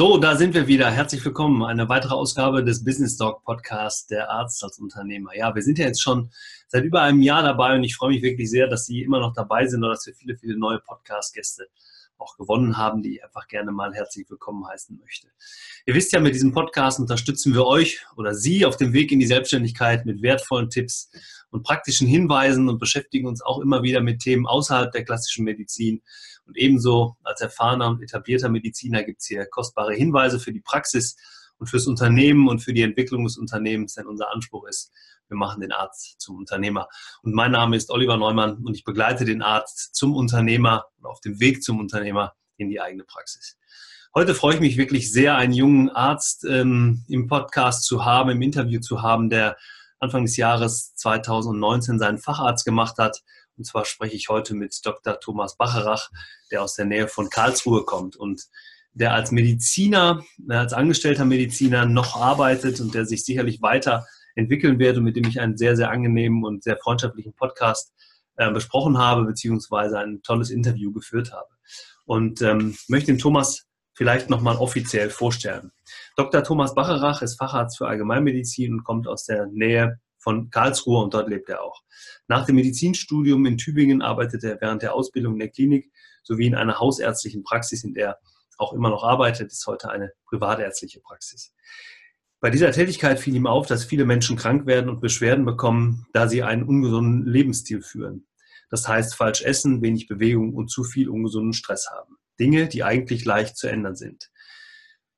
So, da sind wir wieder. Herzlich willkommen. Eine weitere Ausgabe des Business Dog Podcasts, der Arzt als Unternehmer. Ja, wir sind ja jetzt schon seit über einem Jahr dabei und ich freue mich wirklich sehr, dass Sie immer noch dabei sind und dass wir viele, viele neue Podcast-Gäste auch gewonnen haben, die ich einfach gerne mal herzlich willkommen heißen möchte. Ihr wisst ja, mit diesem Podcast unterstützen wir euch oder Sie auf dem Weg in die Selbstständigkeit mit wertvollen Tipps und praktischen Hinweisen und beschäftigen uns auch immer wieder mit Themen außerhalb der klassischen Medizin und ebenso als erfahrener und etablierter Mediziner gibt es hier kostbare Hinweise für die Praxis und fürs Unternehmen und für die Entwicklung des Unternehmens, denn unser Anspruch ist, wir machen den Arzt zum Unternehmer. Und mein Name ist Oliver Neumann und ich begleite den Arzt zum Unternehmer und auf dem Weg zum Unternehmer in die eigene Praxis. Heute freue ich mich wirklich sehr, einen jungen Arzt ähm, im Podcast zu haben, im Interview zu haben, der Anfang des Jahres 2019 seinen Facharzt gemacht hat und zwar spreche ich heute mit Dr. Thomas Bacherach, der aus der Nähe von Karlsruhe kommt und der als Mediziner, als angestellter Mediziner noch arbeitet und der sich sicherlich weiter entwickeln wird und mit dem ich einen sehr, sehr angenehmen und sehr freundschaftlichen Podcast äh, besprochen habe, beziehungsweise ein tolles Interview geführt habe. Und ähm, möchte den Thomas vielleicht nochmal offiziell vorstellen. Dr. Thomas Bacherach ist Facharzt für Allgemeinmedizin und kommt aus der Nähe von Karlsruhe und dort lebt er auch. Nach dem Medizinstudium in Tübingen arbeitete er während der Ausbildung in der Klinik sowie in einer hausärztlichen Praxis, in der er auch immer noch arbeitet, ist heute eine privatärztliche Praxis. Bei dieser Tätigkeit fiel ihm auf, dass viele Menschen krank werden und Beschwerden bekommen, da sie einen ungesunden Lebensstil führen. Das heißt, falsch essen, wenig Bewegung und zu viel ungesunden Stress haben. Dinge, die eigentlich leicht zu ändern sind.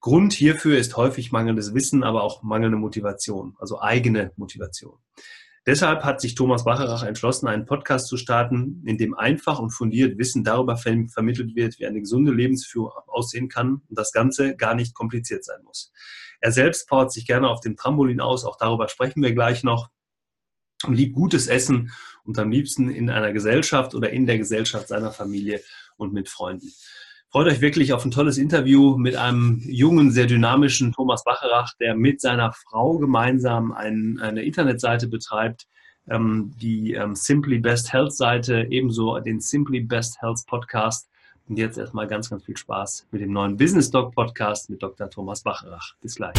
Grund hierfür ist häufig mangelndes Wissen, aber auch mangelnde Motivation, also eigene Motivation. Deshalb hat sich Thomas Bacherach entschlossen, einen Podcast zu starten, in dem einfach und fundiert Wissen darüber vermittelt wird, wie eine gesunde Lebensführung aussehen kann und das Ganze gar nicht kompliziert sein muss. Er selbst powert sich gerne auf dem Trampolin aus, auch darüber sprechen wir gleich noch, und liebt gutes Essen und am liebsten in einer Gesellschaft oder in der Gesellschaft seiner Familie und mit Freunden. Freut euch wirklich auf ein tolles Interview mit einem jungen, sehr dynamischen Thomas Bacherach, der mit seiner Frau gemeinsam ein, eine Internetseite betreibt, ähm, die ähm, Simply Best Health Seite, ebenso den Simply Best Health Podcast. Und jetzt erstmal ganz, ganz viel Spaß mit dem neuen Business Doc Podcast mit Dr. Thomas Bacherach. Bis gleich.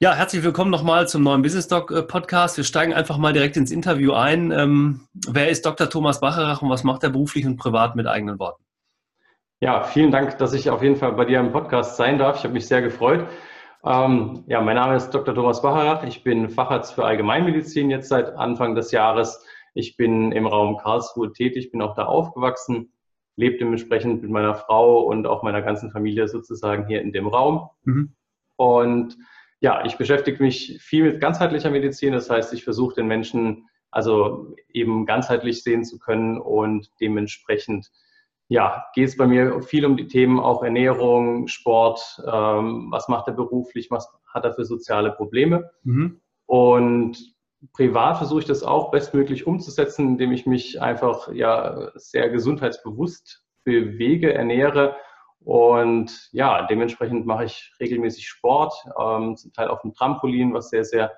Ja, herzlich willkommen nochmal zum neuen Business Doc äh, Podcast. Wir steigen einfach mal direkt ins Interview ein. Ähm, wer ist Dr. Thomas Bacherach und was macht er beruflich und privat mit eigenen Worten? Ja, vielen Dank, dass ich auf jeden Fall bei dir im Podcast sein darf. Ich habe mich sehr gefreut. Ähm, ja, mein Name ist Dr. Thomas Bacherach. Ich bin Facharzt für Allgemeinmedizin jetzt seit Anfang des Jahres. Ich bin im Raum Karlsruhe tätig, bin auch da aufgewachsen, lebe dementsprechend mit meiner Frau und auch meiner ganzen Familie sozusagen hier in dem Raum. Mhm. Und ja, ich beschäftige mich viel mit ganzheitlicher Medizin. Das heißt, ich versuche den Menschen also eben ganzheitlich sehen zu können und dementsprechend ja, geht es bei mir viel um die Themen auch Ernährung, Sport, ähm, was macht er beruflich, was hat er für soziale Probleme. Mhm. Und privat versuche ich das auch bestmöglich umzusetzen, indem ich mich einfach ja sehr gesundheitsbewusst bewege, ernähre und ja, dementsprechend mache ich regelmäßig Sport, ähm, zum Teil auf dem Trampolin, was sehr, sehr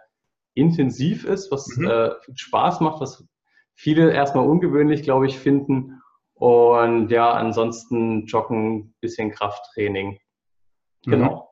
intensiv ist, was mhm. äh, Spaß macht, was viele erstmal ungewöhnlich, glaube ich, finden. Und ja, ansonsten Joggen, bisschen Krafttraining. Genau. Mhm.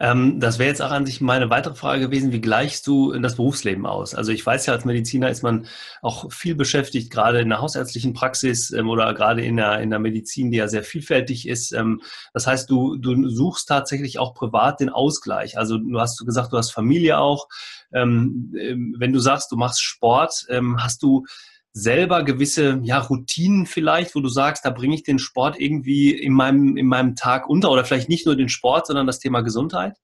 Ähm, das wäre jetzt auch an sich meine weitere Frage gewesen, wie gleichst du das Berufsleben aus? Also ich weiß ja, als Mediziner ist man auch viel beschäftigt, gerade in der hausärztlichen Praxis ähm, oder gerade in der, in der Medizin, die ja sehr vielfältig ist. Ähm, das heißt, du, du suchst tatsächlich auch privat den Ausgleich. Also du hast gesagt, du hast Familie auch. Ähm, ähm, wenn du sagst, du machst Sport, ähm, hast du selber gewisse ja, Routinen vielleicht, wo du sagst, da bringe ich den Sport irgendwie in meinem, in meinem Tag unter oder vielleicht nicht nur den Sport, sondern das Thema Gesundheit?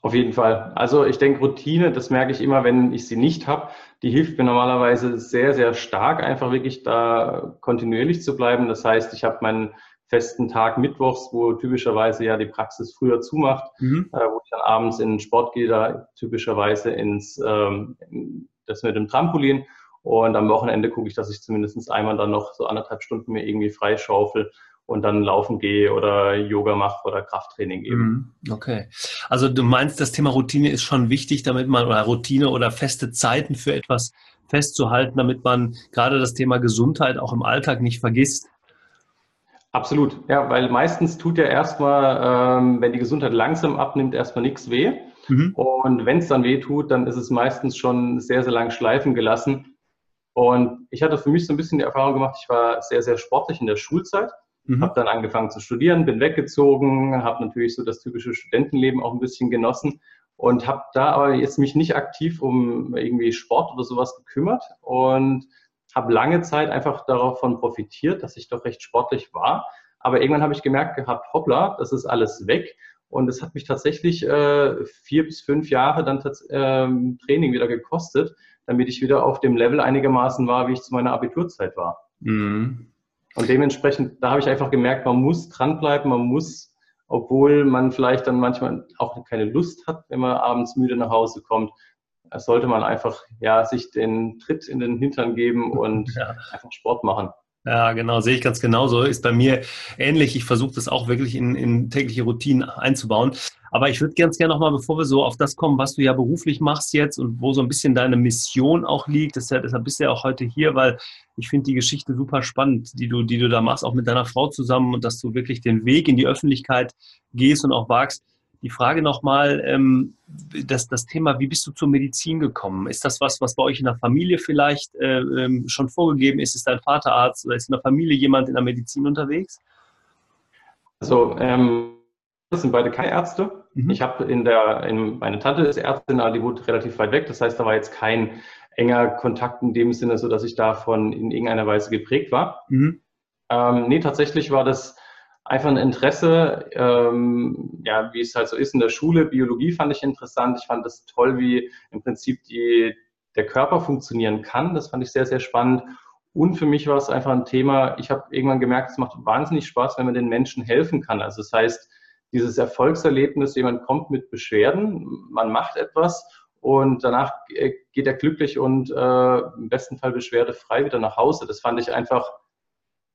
Auf jeden Fall. Also ich denke, Routine, das merke ich immer, wenn ich sie nicht habe, die hilft mir normalerweise sehr, sehr stark, einfach wirklich da kontinuierlich zu bleiben. Das heißt, ich habe meinen festen Tag mittwochs, wo typischerweise ja die Praxis früher zumacht, mhm. äh, wo ich dann abends in den Sport gehe, da typischerweise ins ähm, das mit dem Trampolin und am Wochenende gucke ich, dass ich zumindest einmal dann noch so anderthalb Stunden mir irgendwie freischaufel und dann laufen gehe oder Yoga mache oder Krafttraining eben. Mhm. Okay. Also du meinst, das Thema Routine ist schon wichtig, damit man oder Routine oder feste Zeiten für etwas festzuhalten, damit man gerade das Thema Gesundheit auch im Alltag nicht vergisst? Absolut, ja, weil meistens tut ja erstmal, ähm, wenn die Gesundheit langsam abnimmt, erstmal nichts weh. Mhm. Und wenn es dann weh tut, dann ist es meistens schon sehr, sehr lang schleifen gelassen. Und ich hatte für mich so ein bisschen die Erfahrung gemacht, ich war sehr, sehr sportlich in der Schulzeit, mhm. habe dann angefangen zu studieren, bin weggezogen, habe natürlich so das typische Studentenleben auch ein bisschen genossen und habe da aber jetzt mich nicht aktiv um irgendwie Sport oder sowas gekümmert und habe lange Zeit einfach davon profitiert, dass ich doch recht sportlich war. Aber irgendwann habe ich gemerkt gehabt, hoppla, das ist alles weg. Und es hat mich tatsächlich äh, vier bis fünf Jahre dann äh, Training wieder gekostet, damit ich wieder auf dem Level einigermaßen war, wie ich zu meiner Abiturzeit war. Mhm. Und dementsprechend, da habe ich einfach gemerkt, man muss dranbleiben, man muss, obwohl man vielleicht dann manchmal auch keine Lust hat, wenn man abends müde nach Hause kommt, sollte man einfach ja, sich den Tritt in den Hintern geben und ja. einfach Sport machen. Ja, genau, sehe ich ganz genauso. Ist bei mir ähnlich. Ich versuche das auch wirklich in, in tägliche Routinen einzubauen. Aber ich würde ganz gerne nochmal, bevor wir so auf das kommen, was du ja beruflich machst jetzt und wo so ein bisschen deine Mission auch liegt, deshalb, deshalb bist du ja auch heute hier, weil ich finde die Geschichte super spannend, die du, die du da machst, auch mit deiner Frau zusammen und dass du wirklich den Weg in die Öffentlichkeit gehst und auch wagst. Die Frage nochmal, ähm, das, das Thema, wie bist du zur Medizin gekommen? Ist das was, was bei euch in der Familie vielleicht äh, ähm, schon vorgegeben ist? Ist dein Vater Arzt oder ist in der Familie jemand in der Medizin unterwegs? Also, ähm, das sind beide keine Ärzte. Mhm. Ich habe in der, in, meine Tante ist Ärztin, aber die wohnt relativ weit weg. Das heißt, da war jetzt kein enger Kontakt in dem Sinne, so dass ich davon in irgendeiner Weise geprägt war. Mhm. Ähm, nee, tatsächlich war das einfach ein Interesse, ähm, ja, wie es halt so ist in der Schule. Biologie fand ich interessant. Ich fand es toll, wie im Prinzip die, der Körper funktionieren kann. Das fand ich sehr, sehr spannend. Und für mich war es einfach ein Thema, ich habe irgendwann gemerkt, es macht wahnsinnig Spaß, wenn man den Menschen helfen kann. Also das heißt, dieses Erfolgserlebnis, jemand kommt mit Beschwerden, man macht etwas und danach geht er glücklich und äh, im besten Fall beschwerdefrei wieder nach Hause. Das fand ich einfach,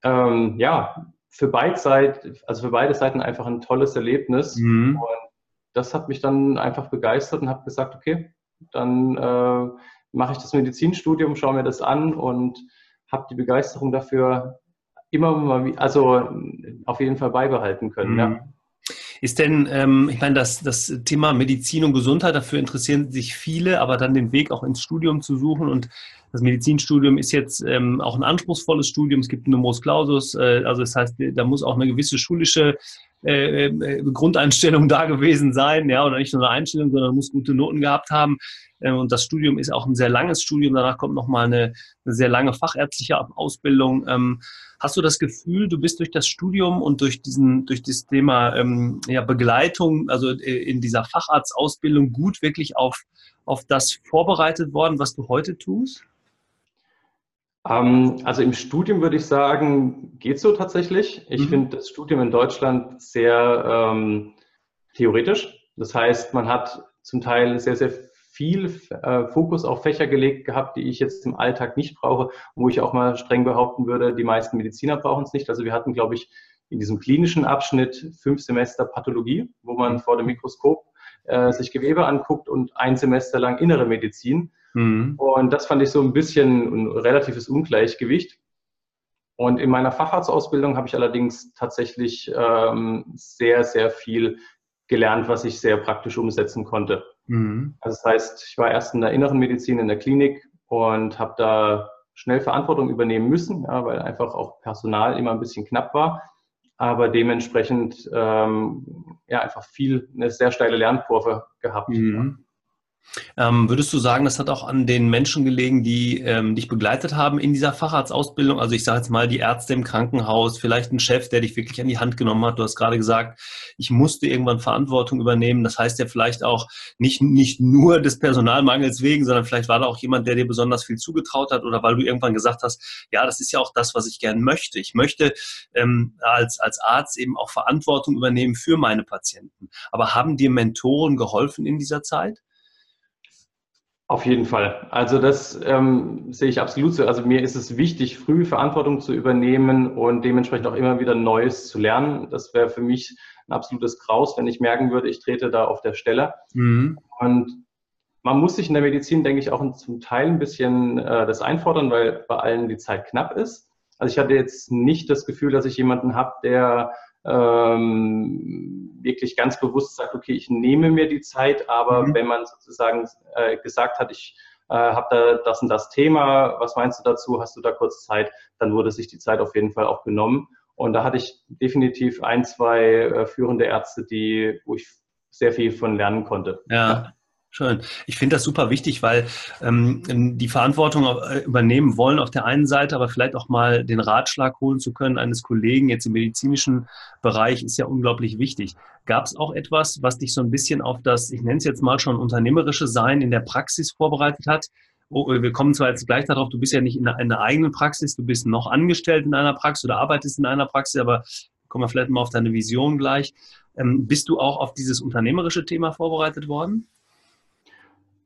ähm, ja, für beide Seiten, also für beide Seiten einfach ein tolles Erlebnis. Mhm. Und das hat mich dann einfach begeistert und habe gesagt, okay, dann äh, mache ich das Medizinstudium, schaue mir das an und habe die Begeisterung dafür immer mal, also auf jeden Fall beibehalten können. Mhm. Ja. Ist denn, ähm, ich meine, das, das Thema Medizin und Gesundheit, dafür interessieren sich viele, aber dann den Weg auch ins Studium zu suchen und das Medizinstudium ist jetzt ähm, auch ein anspruchsvolles Studium. Es gibt einen Numerus Clausus, äh, also das heißt, da muss auch eine gewisse schulische äh, äh, Grundeinstellung da gewesen sein, ja, oder nicht nur eine Einstellung, sondern muss gute Noten gehabt haben. Äh, und das Studium ist auch ein sehr langes Studium. Danach kommt nochmal eine, eine sehr lange fachärztliche Ausbildung. Ähm, hast du das Gefühl, du bist durch das Studium und durch diesen, durch das Thema ähm, ja, Begleitung, also äh, in dieser Facharztausbildung gut wirklich auf, auf das vorbereitet worden, was du heute tust? Ähm, also im Studium würde ich sagen, geht so tatsächlich. Ich mhm. finde das Studium in Deutschland sehr ähm, theoretisch. Das heißt, man hat zum Teil sehr, sehr viel äh, Fokus auf Fächer gelegt gehabt, die ich jetzt im Alltag nicht brauche, wo ich auch mal streng behaupten würde, die meisten Mediziner brauchen es nicht. Also wir hatten, glaube ich, in diesem klinischen Abschnitt fünf Semester Pathologie, wo man vor dem Mikroskop äh, sich Gewebe anguckt und ein Semester lang innere Medizin. Mhm. Und das fand ich so ein bisschen ein relatives Ungleichgewicht. Und in meiner Facharztausbildung habe ich allerdings tatsächlich ähm, sehr, sehr viel gelernt, was ich sehr praktisch umsetzen konnte. Mhm. Also das heißt, ich war erst in der inneren Medizin in der Klinik und habe da schnell Verantwortung übernehmen müssen, ja, weil einfach auch Personal immer ein bisschen knapp war. Aber dementsprechend ähm, ja einfach viel eine sehr steile Lernkurve gehabt. Mhm. Ähm, würdest du sagen, das hat auch an den Menschen gelegen, die ähm, dich begleitet haben in dieser Facharztausbildung? Also ich sage jetzt mal die Ärzte im Krankenhaus, vielleicht ein Chef, der dich wirklich an die Hand genommen hat. Du hast gerade gesagt, ich musste irgendwann Verantwortung übernehmen. Das heißt ja vielleicht auch nicht, nicht nur des Personalmangels wegen, sondern vielleicht war da auch jemand, der dir besonders viel zugetraut hat oder weil du irgendwann gesagt hast, ja, das ist ja auch das, was ich gern möchte. Ich möchte ähm, als, als Arzt eben auch Verantwortung übernehmen für meine Patienten. Aber haben dir Mentoren geholfen in dieser Zeit? Auf jeden Fall. Also das ähm, sehe ich absolut so. Also mir ist es wichtig, früh Verantwortung zu übernehmen und dementsprechend auch immer wieder Neues zu lernen. Das wäre für mich ein absolutes Graus, wenn ich merken würde, ich trete da auf der Stelle. Mhm. Und man muss sich in der Medizin, denke ich, auch zum Teil ein bisschen äh, das einfordern, weil bei allen die Zeit knapp ist. Also ich hatte jetzt nicht das Gefühl, dass ich jemanden habe, der ähm, wirklich ganz bewusst sagt, okay, ich nehme mir die Zeit, aber mhm. wenn man sozusagen äh, gesagt hat, ich äh, habe da das und das Thema, was meinst du dazu, hast du da kurz Zeit, dann wurde sich die Zeit auf jeden Fall auch genommen. Und da hatte ich definitiv ein, zwei äh, führende Ärzte, die, wo ich sehr viel von lernen konnte. Ja. Schön. Ich finde das super wichtig, weil ähm, die Verantwortung äh, übernehmen wollen auf der einen Seite, aber vielleicht auch mal den Ratschlag holen zu können eines Kollegen jetzt im medizinischen Bereich ist ja unglaublich wichtig. Gab es auch etwas, was dich so ein bisschen auf das, ich nenne es jetzt mal schon unternehmerische Sein in der Praxis vorbereitet hat? Oh, wir kommen zwar jetzt gleich darauf, du bist ja nicht in einer eigenen Praxis, du bist noch angestellt in einer Praxis oder arbeitest in einer Praxis, aber kommen wir vielleicht mal auf deine Vision gleich. Ähm, bist du auch auf dieses unternehmerische Thema vorbereitet worden?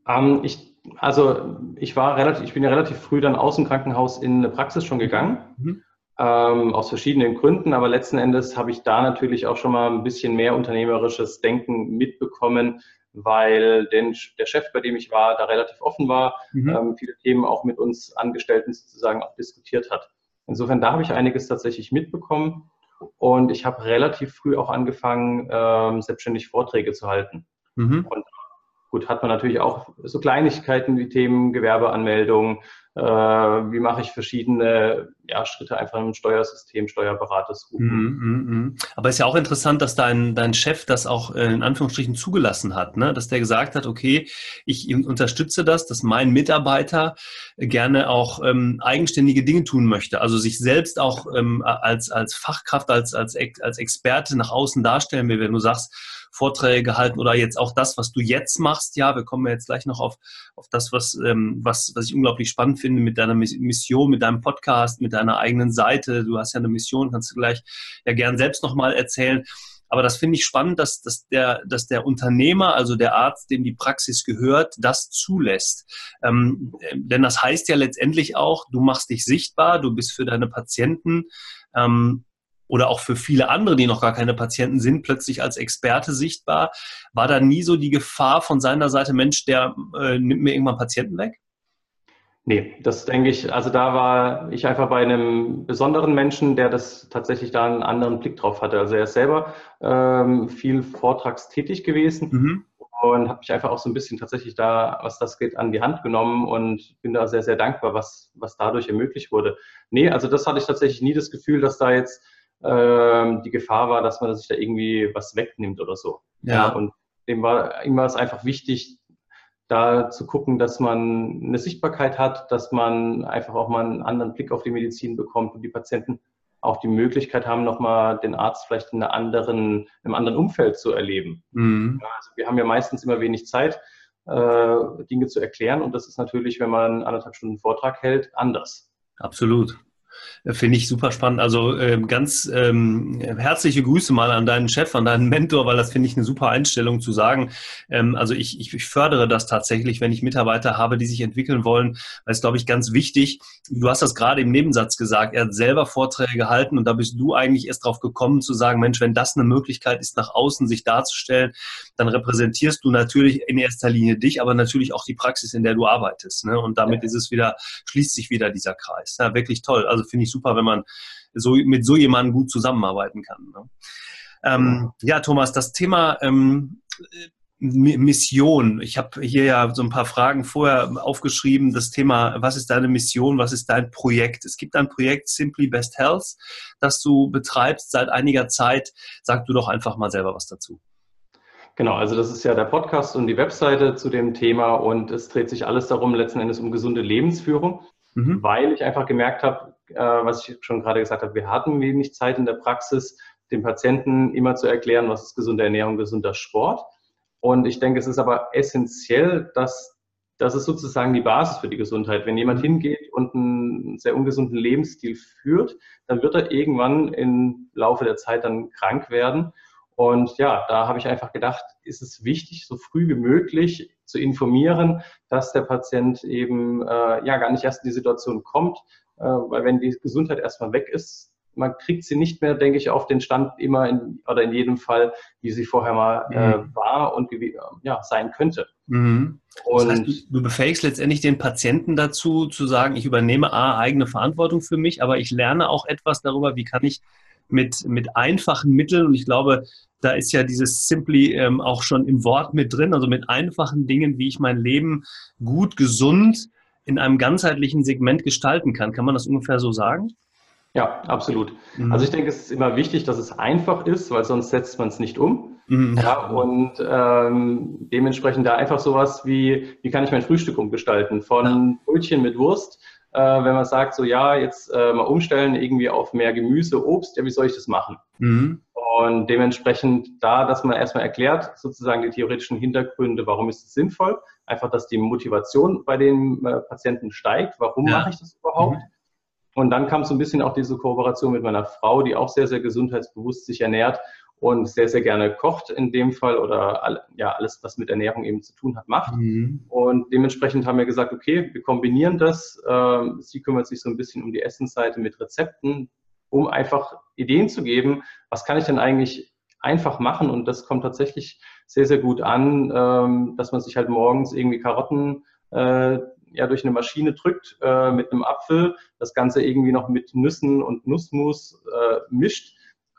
Ähm, ich, also ich war relativ, ich bin ja relativ früh dann aus dem Krankenhaus in eine Praxis schon gegangen. Mhm. Ähm, aus verschiedenen Gründen, aber letzten Endes habe ich da natürlich auch schon mal ein bisschen mehr unternehmerisches Denken mitbekommen, weil den, der Chef, bei dem ich war, da relativ offen war, mhm. ähm, viele Themen auch mit uns Angestellten sozusagen auch diskutiert hat. Insofern, da habe ich einiges tatsächlich mitbekommen und ich habe relativ früh auch angefangen, ähm, selbstständig Vorträge zu halten. Mhm. Und Gut, hat man natürlich auch so Kleinigkeiten wie Themen Gewerbeanmeldung, äh, wie mache ich verschiedene ja, Schritte einfach im Steuersystem, Steuerberater suchen. Mm, mm, mm. Aber ist ja auch interessant, dass dein, dein Chef das auch äh, in Anführungsstrichen zugelassen hat, ne? dass der gesagt hat, okay, ich unterstütze das, dass mein Mitarbeiter gerne auch ähm, eigenständige Dinge tun möchte, also sich selbst auch ähm, als, als Fachkraft, als, als, als Experte nach außen darstellen will, wenn du sagst, Vorträge gehalten oder jetzt auch das, was du jetzt machst. Ja, wir kommen ja jetzt gleich noch auf, auf das, was, ähm, was, was ich unglaublich spannend finde mit deiner Mission, mit deinem Podcast, mit deiner eigenen Seite. Du hast ja eine Mission, kannst du gleich ja gern selbst nochmal erzählen. Aber das finde ich spannend, dass, dass, der, dass der Unternehmer, also der Arzt, dem die Praxis gehört, das zulässt. Ähm, denn das heißt ja letztendlich auch, du machst dich sichtbar, du bist für deine Patienten ähm, oder auch für viele andere, die noch gar keine Patienten sind, plötzlich als Experte sichtbar. War da nie so die Gefahr von seiner Seite, Mensch, der äh, nimmt mir irgendwann Patienten weg? Nee, das denke ich, also da war ich einfach bei einem besonderen Menschen, der das tatsächlich da einen anderen Blick drauf hatte. Also er ist selber ähm, viel vortragstätig gewesen mhm. und habe mich einfach auch so ein bisschen tatsächlich da, was das geht, an die Hand genommen und bin da sehr, sehr dankbar, was, was dadurch ermöglicht wurde. Nee, also das hatte ich tatsächlich nie das Gefühl, dass da jetzt ähm, die Gefahr war, dass man sich da irgendwie was wegnimmt oder so. Ja. ja und dem war, ihm war es einfach wichtig, da zu gucken, dass man eine Sichtbarkeit hat, dass man einfach auch mal einen anderen Blick auf die Medizin bekommt und die Patienten auch die Möglichkeit haben, nochmal den Arzt vielleicht in einer anderen, einem anderen Umfeld zu erleben. Mhm. Also wir haben ja meistens immer wenig Zeit, äh, Dinge zu erklären und das ist natürlich, wenn man anderthalb Stunden Vortrag hält, anders. Absolut. Finde ich super spannend. Also ähm, ganz ähm, herzliche Grüße mal an deinen Chef, an deinen Mentor, weil das finde ich eine super Einstellung zu sagen. Ähm, also ich, ich, fördere das tatsächlich, wenn ich Mitarbeiter habe, die sich entwickeln wollen, weil es, glaube ich, ganz wichtig. Du hast das gerade im Nebensatz gesagt. Er hat selber Vorträge gehalten und da bist du eigentlich erst drauf gekommen zu sagen, Mensch, wenn das eine Möglichkeit ist, nach außen sich darzustellen, dann repräsentierst du natürlich in erster Linie dich, aber natürlich auch die Praxis, in der du arbeitest. Ne? Und damit ist es wieder, schließt sich wieder dieser Kreis. Ja, wirklich toll. Also finde ich super, wenn man so mit so jemandem gut zusammenarbeiten kann. Ne? Ähm, ja, Thomas, das Thema ähm, Mission. Ich habe hier ja so ein paar Fragen vorher aufgeschrieben. Das Thema, was ist deine Mission, was ist dein Projekt? Es gibt ein Projekt Simply Best Health, das du betreibst seit einiger Zeit. Sag du doch einfach mal selber was dazu. Genau, also das ist ja der Podcast und die Webseite zu dem Thema und es dreht sich alles darum, letzten Endes um gesunde Lebensführung, mhm. weil ich einfach gemerkt habe, äh, was ich schon gerade gesagt habe, wir hatten wenig Zeit in der Praxis, dem Patienten immer zu erklären, was ist gesunde Ernährung, gesunder Sport. Und ich denke, es ist aber essentiell, dass das ist sozusagen die Basis für die Gesundheit. Wenn jemand mhm. hingeht und einen sehr ungesunden Lebensstil führt, dann wird er irgendwann im Laufe der Zeit dann krank werden. Und ja, da habe ich einfach gedacht, ist es wichtig, so früh wie möglich zu informieren, dass der Patient eben äh, ja gar nicht erst in die Situation kommt, äh, weil wenn die Gesundheit erstmal weg ist, man kriegt sie nicht mehr, denke ich, auf den Stand immer in, oder in jedem Fall, wie sie vorher mal äh, mhm. war und ja, sein könnte. Mhm. Das heißt, du befähigst letztendlich den Patienten dazu, zu sagen, ich übernehme A, eigene Verantwortung für mich, aber ich lerne auch etwas darüber, wie kann ich mit, mit einfachen Mitteln, und ich glaube, da ist ja dieses Simply ähm, auch schon im Wort mit drin, also mit einfachen Dingen, wie ich mein Leben gut, gesund in einem ganzheitlichen Segment gestalten kann. Kann man das ungefähr so sagen? Ja, absolut. Mhm. Also ich denke, es ist immer wichtig, dass es einfach ist, weil sonst setzt man es nicht um. Mhm. Ja, und ähm, dementsprechend da einfach sowas wie, wie kann ich mein Frühstück umgestalten? Von Brötchen mit Wurst, äh, wenn man sagt, so ja, jetzt äh, mal umstellen irgendwie auf mehr Gemüse, Obst, ja, wie soll ich das machen? Mhm. Und dementsprechend da, dass man erstmal erklärt, sozusagen die theoretischen Hintergründe, warum ist es sinnvoll, einfach, dass die Motivation bei den äh, Patienten steigt, warum ja. mache ich das überhaupt? Mhm. Und dann kam so ein bisschen auch diese Kooperation mit meiner Frau, die auch sehr, sehr gesundheitsbewusst sich ernährt und sehr, sehr gerne kocht in dem Fall oder ja, alles, was mit Ernährung eben zu tun hat, macht. Mhm. Und dementsprechend haben wir gesagt, okay, wir kombinieren das. Ähm, sie kümmert sich so ein bisschen um die Essensseite mit Rezepten, um einfach Ideen zu geben, was kann ich denn eigentlich einfach machen und das kommt tatsächlich sehr, sehr gut an, ähm, dass man sich halt morgens irgendwie Karotten äh, ja durch eine Maschine drückt äh, mit einem Apfel, das Ganze irgendwie noch mit Nüssen und Nussmus äh, mischt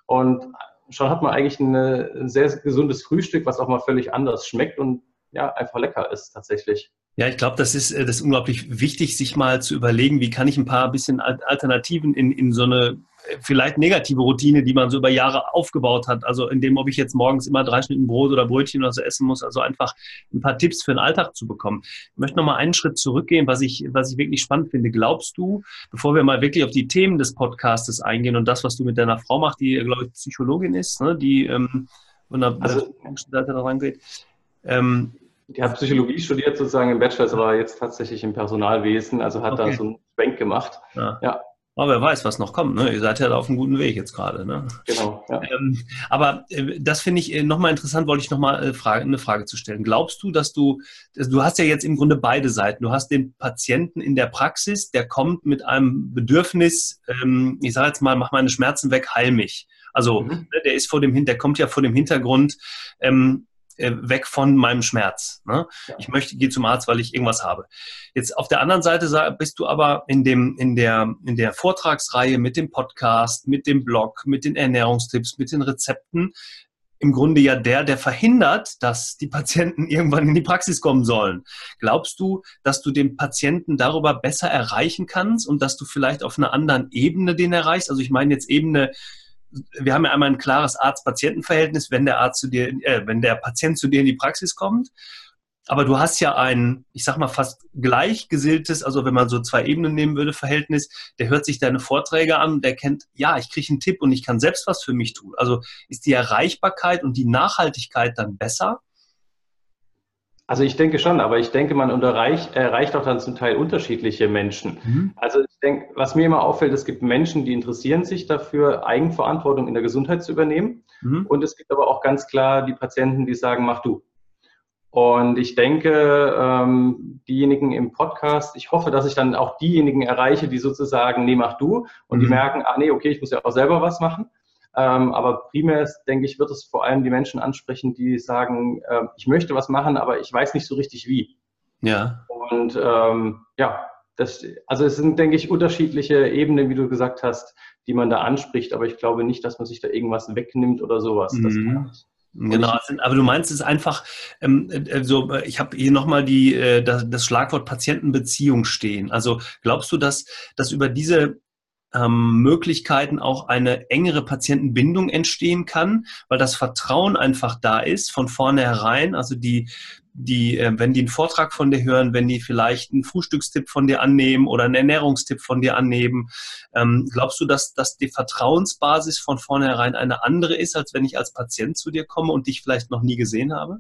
und schon hat man eigentlich ein sehr gesundes Frühstück, was auch mal völlig anders schmeckt und ja, einfach lecker ist tatsächlich. Ja, ich glaube, das ist, äh, das ist unglaublich wichtig, sich mal zu überlegen, wie kann ich ein paar bisschen Alternativen in, in so eine äh, vielleicht negative Routine, die man so über Jahre aufgebaut hat. Also in dem, ob ich jetzt morgens immer drei Schnitten Brot oder Brötchen oder so essen muss, also einfach ein paar Tipps für den Alltag zu bekommen. Ich möchte noch mal einen Schritt zurückgehen, was ich, was ich wirklich spannend finde. Glaubst du, bevor wir mal wirklich auf die Themen des Podcastes eingehen und das, was du mit deiner Frau machst, die, glaube ich, Psychologin ist, ne, die ähm, von der also, da rangeht, ähm, die hat Psychologie studiert, sozusagen im Bachelor, aber jetzt tatsächlich im Personalwesen, also hat okay. da so einen Schwenk gemacht. Ja. ja. Aber wer weiß, was noch kommt. Ne? Ihr seid ja auf einem guten Weg jetzt gerade. Ne? Genau. Ja. Ähm, aber äh, das finde ich äh, nochmal interessant, wollte ich nochmal äh, Frage, eine Frage zu stellen. Glaubst du, dass du, dass du hast ja jetzt im Grunde beide Seiten. Du hast den Patienten in der Praxis, der kommt mit einem Bedürfnis, ähm, ich sage jetzt mal, mach meine Schmerzen weg, heil mich. Also mhm. ne, der ist vor dem der kommt ja vor dem Hintergrund, ähm, äh, weg von meinem Schmerz. Ne? Ja. Ich möchte, gehe zum Arzt, weil ich irgendwas habe. Jetzt auf der anderen Seite bist du aber in dem, in der, in der Vortragsreihe mit dem Podcast, mit dem Blog, mit den Ernährungstipps, mit den Rezepten im Grunde ja der, der verhindert, dass die Patienten irgendwann in die Praxis kommen sollen. Glaubst du, dass du den Patienten darüber besser erreichen kannst und dass du vielleicht auf einer anderen Ebene den erreichst? Also ich meine jetzt Ebene wir haben ja einmal ein klares Arzt-Patienten-Verhältnis, wenn der Arzt zu dir, äh, wenn der Patient zu dir in die Praxis kommt. Aber du hast ja ein, ich sag mal, fast gleichgesinntes, also wenn man so zwei Ebenen nehmen würde, Verhältnis, der hört sich deine Vorträge an, der kennt, ja, ich kriege einen Tipp und ich kann selbst was für mich tun. Also ist die Erreichbarkeit und die Nachhaltigkeit dann besser? Also ich denke schon, aber ich denke, man erreicht, erreicht auch dann zum Teil unterschiedliche Menschen. Mhm. Also ich denke, was mir immer auffällt, es gibt Menschen, die interessieren sich dafür, Eigenverantwortung in der Gesundheit zu übernehmen. Mhm. Und es gibt aber auch ganz klar die Patienten, die sagen, mach du. Und ich denke, ähm, diejenigen im Podcast, ich hoffe, dass ich dann auch diejenigen erreiche, die sozusagen, nee, mach du. Und mhm. die merken, ah nee, okay, ich muss ja auch selber was machen. Ähm, aber primär, denke ich, wird es vor allem die Menschen ansprechen, die sagen, äh, ich möchte was machen, aber ich weiß nicht so richtig wie. Ja. Und ähm, ja, das, also es sind, denke ich, unterschiedliche Ebenen, wie du gesagt hast, die man da anspricht, aber ich glaube nicht, dass man sich da irgendwas wegnimmt oder sowas. Mhm. Genau, aber du meinst es einfach, ähm, also ich habe hier nochmal die, äh, das, das Schlagwort Patientenbeziehung stehen. Also glaubst du, dass, dass über diese ähm, Möglichkeiten auch eine engere Patientenbindung entstehen kann, weil das Vertrauen einfach da ist von vornherein. Also die, die, äh, wenn die einen Vortrag von dir hören, wenn die vielleicht einen Frühstückstipp von dir annehmen oder einen Ernährungstipp von dir annehmen, ähm, glaubst du, dass, dass die Vertrauensbasis von vornherein eine andere ist, als wenn ich als Patient zu dir komme und dich vielleicht noch nie gesehen habe?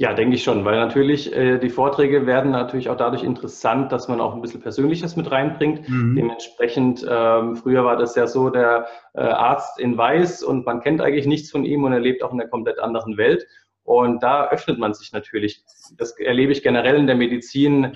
Ja, denke ich schon, weil natürlich äh, die Vorträge werden natürlich auch dadurch interessant, dass man auch ein bisschen Persönliches mit reinbringt. Mhm. Dementsprechend, ähm, früher war das ja so, der äh, Arzt in Weiß und man kennt eigentlich nichts von ihm und er lebt auch in einer komplett anderen Welt. Und da öffnet man sich natürlich. Das erlebe ich generell in der Medizin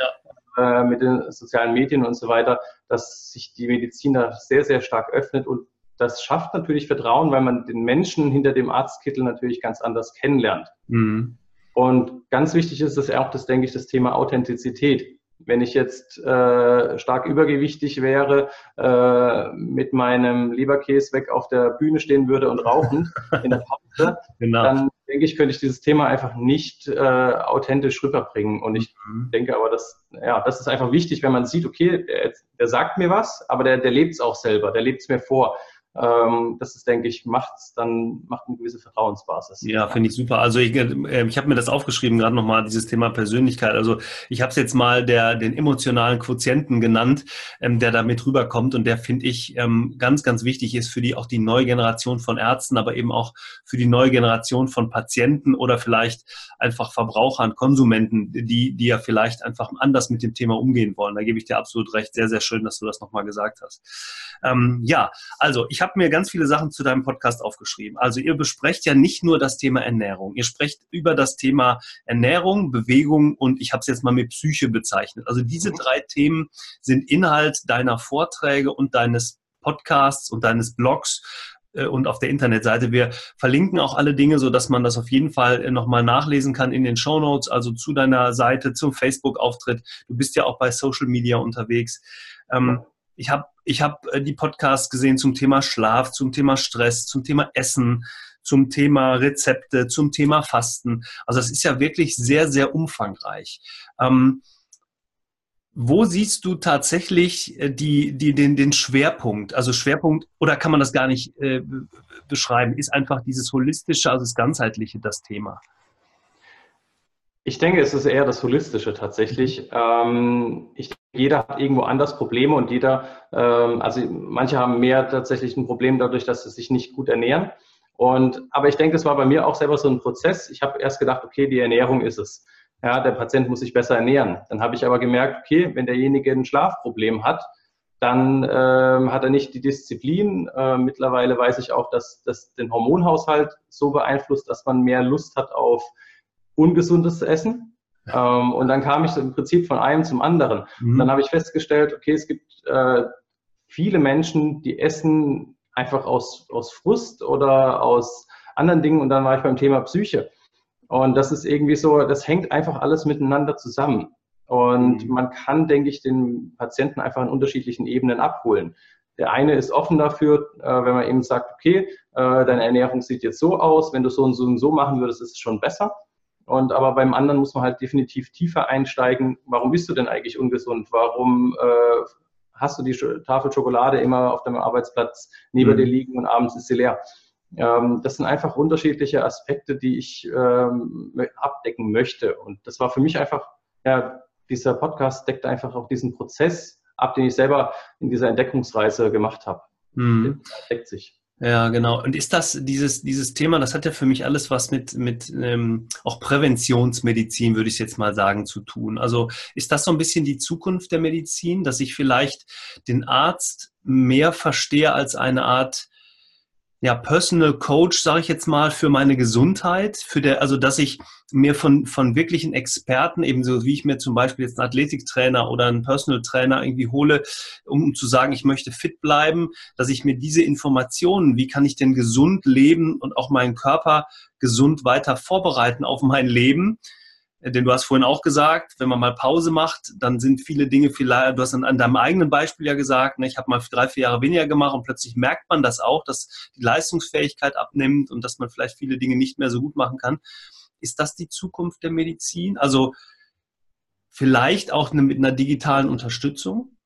ja. äh, mit den sozialen Medien und so weiter, dass sich die Medizin da sehr, sehr stark öffnet und das schafft natürlich Vertrauen, weil man den Menschen hinter dem Arztkittel natürlich ganz anders kennenlernt. Mhm. Und ganz wichtig ist es auch, das denke ich, das Thema Authentizität. Wenn ich jetzt äh, stark übergewichtig wäre, äh, mit meinem Leberkäse weg auf der Bühne stehen würde und rauchen in der Pause, genau. dann denke ich, könnte ich dieses Thema einfach nicht äh, authentisch rüberbringen. Und ich mhm. denke aber, dass, ja, das ist einfach wichtig, wenn man sieht, okay, der, der sagt mir was, aber der, der lebt es auch selber, der lebt es mir vor ähm, das ist, denke ich, macht dann macht eine gewisse Vertrauensbasis. Ja, finde ich super. Also ich, äh, ich habe mir das aufgeschrieben, gerade nochmal, dieses Thema Persönlichkeit. Also ich habe es jetzt mal der, den emotionalen Quotienten genannt, ähm, der da mit rüberkommt und der, finde ich, ähm, ganz, ganz wichtig ist für die auch die neue Generation von Ärzten, aber eben auch für die neue Generation von Patienten oder vielleicht einfach Verbrauchern, Konsumenten, die, die ja vielleicht einfach anders mit dem Thema umgehen wollen. Da gebe ich dir absolut recht. Sehr, sehr schön, dass du das nochmal gesagt hast. Ähm, ja, also ich habe mir ganz viele Sachen zu deinem Podcast aufgeschrieben. Also ihr besprecht ja nicht nur das Thema Ernährung. Ihr sprecht über das Thema Ernährung, Bewegung und ich habe es jetzt mal mit Psyche bezeichnet. Also diese mhm. drei Themen sind Inhalt deiner Vorträge und deines Podcasts und deines Blogs äh, und auf der Internetseite. Wir verlinken auch alle Dinge, so dass man das auf jeden Fall äh, nochmal nachlesen kann in den Show Notes, also zu deiner Seite, zum Facebook-Auftritt. Du bist ja auch bei Social Media unterwegs. Ähm, ich habe ich hab äh, die Podcasts gesehen zum Thema Schlaf, zum Thema Stress, zum Thema Essen, zum Thema Rezepte, zum Thema Fasten. Also das ist ja wirklich sehr, sehr umfangreich. Ähm, wo siehst du tatsächlich äh, die, die, den, den Schwerpunkt? Also Schwerpunkt, oder kann man das gar nicht äh, beschreiben? Ist einfach dieses Holistische, also das Ganzheitliche das Thema? Ich denke, es ist eher das Holistische tatsächlich. Ähm, ich, jeder hat irgendwo anders Probleme und jeder, ähm, also manche haben mehr tatsächlich ein Problem dadurch, dass sie sich nicht gut ernähren. Und, aber ich denke, es war bei mir auch selber so ein Prozess. Ich habe erst gedacht, okay, die Ernährung ist es. Ja, der Patient muss sich besser ernähren. Dann habe ich aber gemerkt, okay, wenn derjenige ein Schlafproblem hat, dann ähm, hat er nicht die Disziplin. Äh, mittlerweile weiß ich auch, dass das den Hormonhaushalt so beeinflusst, dass man mehr Lust hat auf ungesundes Essen. Ähm, und dann kam ich im Prinzip von einem zum anderen. Mhm. Dann habe ich festgestellt, okay, es gibt äh, viele Menschen, die essen einfach aus, aus Frust oder aus anderen Dingen. Und dann war ich beim Thema Psyche. Und das ist irgendwie so, das hängt einfach alles miteinander zusammen. Und mhm. man kann, denke ich, den Patienten einfach an unterschiedlichen Ebenen abholen. Der eine ist offen dafür, äh, wenn man eben sagt, okay, äh, deine Ernährung sieht jetzt so aus, wenn du so und so und so machen würdest, ist es schon besser. Und aber beim anderen muss man halt definitiv tiefer einsteigen. Warum bist du denn eigentlich ungesund? Warum äh, hast du die Tafel Schokolade immer auf deinem Arbeitsplatz neben mhm. dir liegen und abends ist sie leer? Ähm, das sind einfach unterschiedliche Aspekte, die ich ähm, abdecken möchte. Und das war für mich einfach, ja, dieser Podcast deckt einfach auch diesen Prozess ab, den ich selber in dieser Entdeckungsreise gemacht habe. Mhm. Der deckt sich. Ja, genau. Und ist das dieses, dieses Thema, das hat ja für mich alles was mit, mit ähm, auch Präventionsmedizin, würde ich jetzt mal sagen, zu tun. Also ist das so ein bisschen die Zukunft der Medizin, dass ich vielleicht den Arzt mehr verstehe als eine Art ja, Personal Coach, sage ich jetzt mal, für meine Gesundheit, für der, also dass ich mir von, von wirklichen Experten, ebenso wie ich mir zum Beispiel jetzt einen Athletiktrainer oder einen Personal Trainer irgendwie hole, um zu sagen, ich möchte fit bleiben, dass ich mir diese Informationen, wie kann ich denn gesund leben und auch meinen Körper gesund weiter vorbereiten auf mein Leben, denn du hast vorhin auch gesagt, wenn man mal Pause macht, dann sind viele Dinge vielleicht, du hast an, deinem eigenen Beispiel ja gesagt, ne, ich habe mal drei, vier Jahre weniger gemacht und plötzlich merkt man das auch, dass die Leistungsfähigkeit abnimmt und dass man vielleicht viele Dinge nicht mehr so gut machen kann. Ist das die Zukunft der Medizin? Also vielleicht auch eine, mit einer digitalen Unterstützung?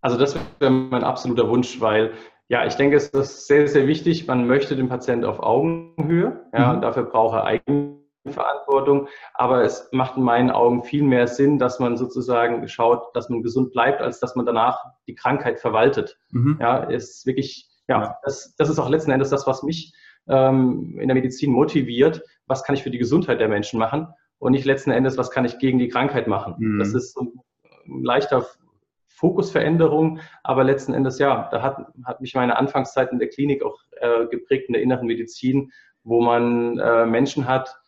Also das wäre mein absoluter Wunsch, weil ja, ich denke, es ist sehr, sehr wichtig. Man möchte den Patienten auf Augenhöhe. Ja, mhm. dafür braucht er eigentlich Verantwortung, aber es macht in meinen Augen viel mehr Sinn, dass man sozusagen schaut, dass man gesund bleibt, als dass man danach die Krankheit verwaltet. Mhm. Ja, ist wirklich, ja, das, das ist auch letzten Endes das, was mich ähm, in der Medizin motiviert. Was kann ich für die Gesundheit der Menschen machen? Und nicht letzten Endes, was kann ich gegen die Krankheit machen? Mhm. Das ist so ein leichter Fokusveränderung, aber letzten Endes, ja, da hat, hat mich meine Anfangszeit in der Klinik auch äh, geprägt in der inneren Medizin, wo man äh, Menschen hat,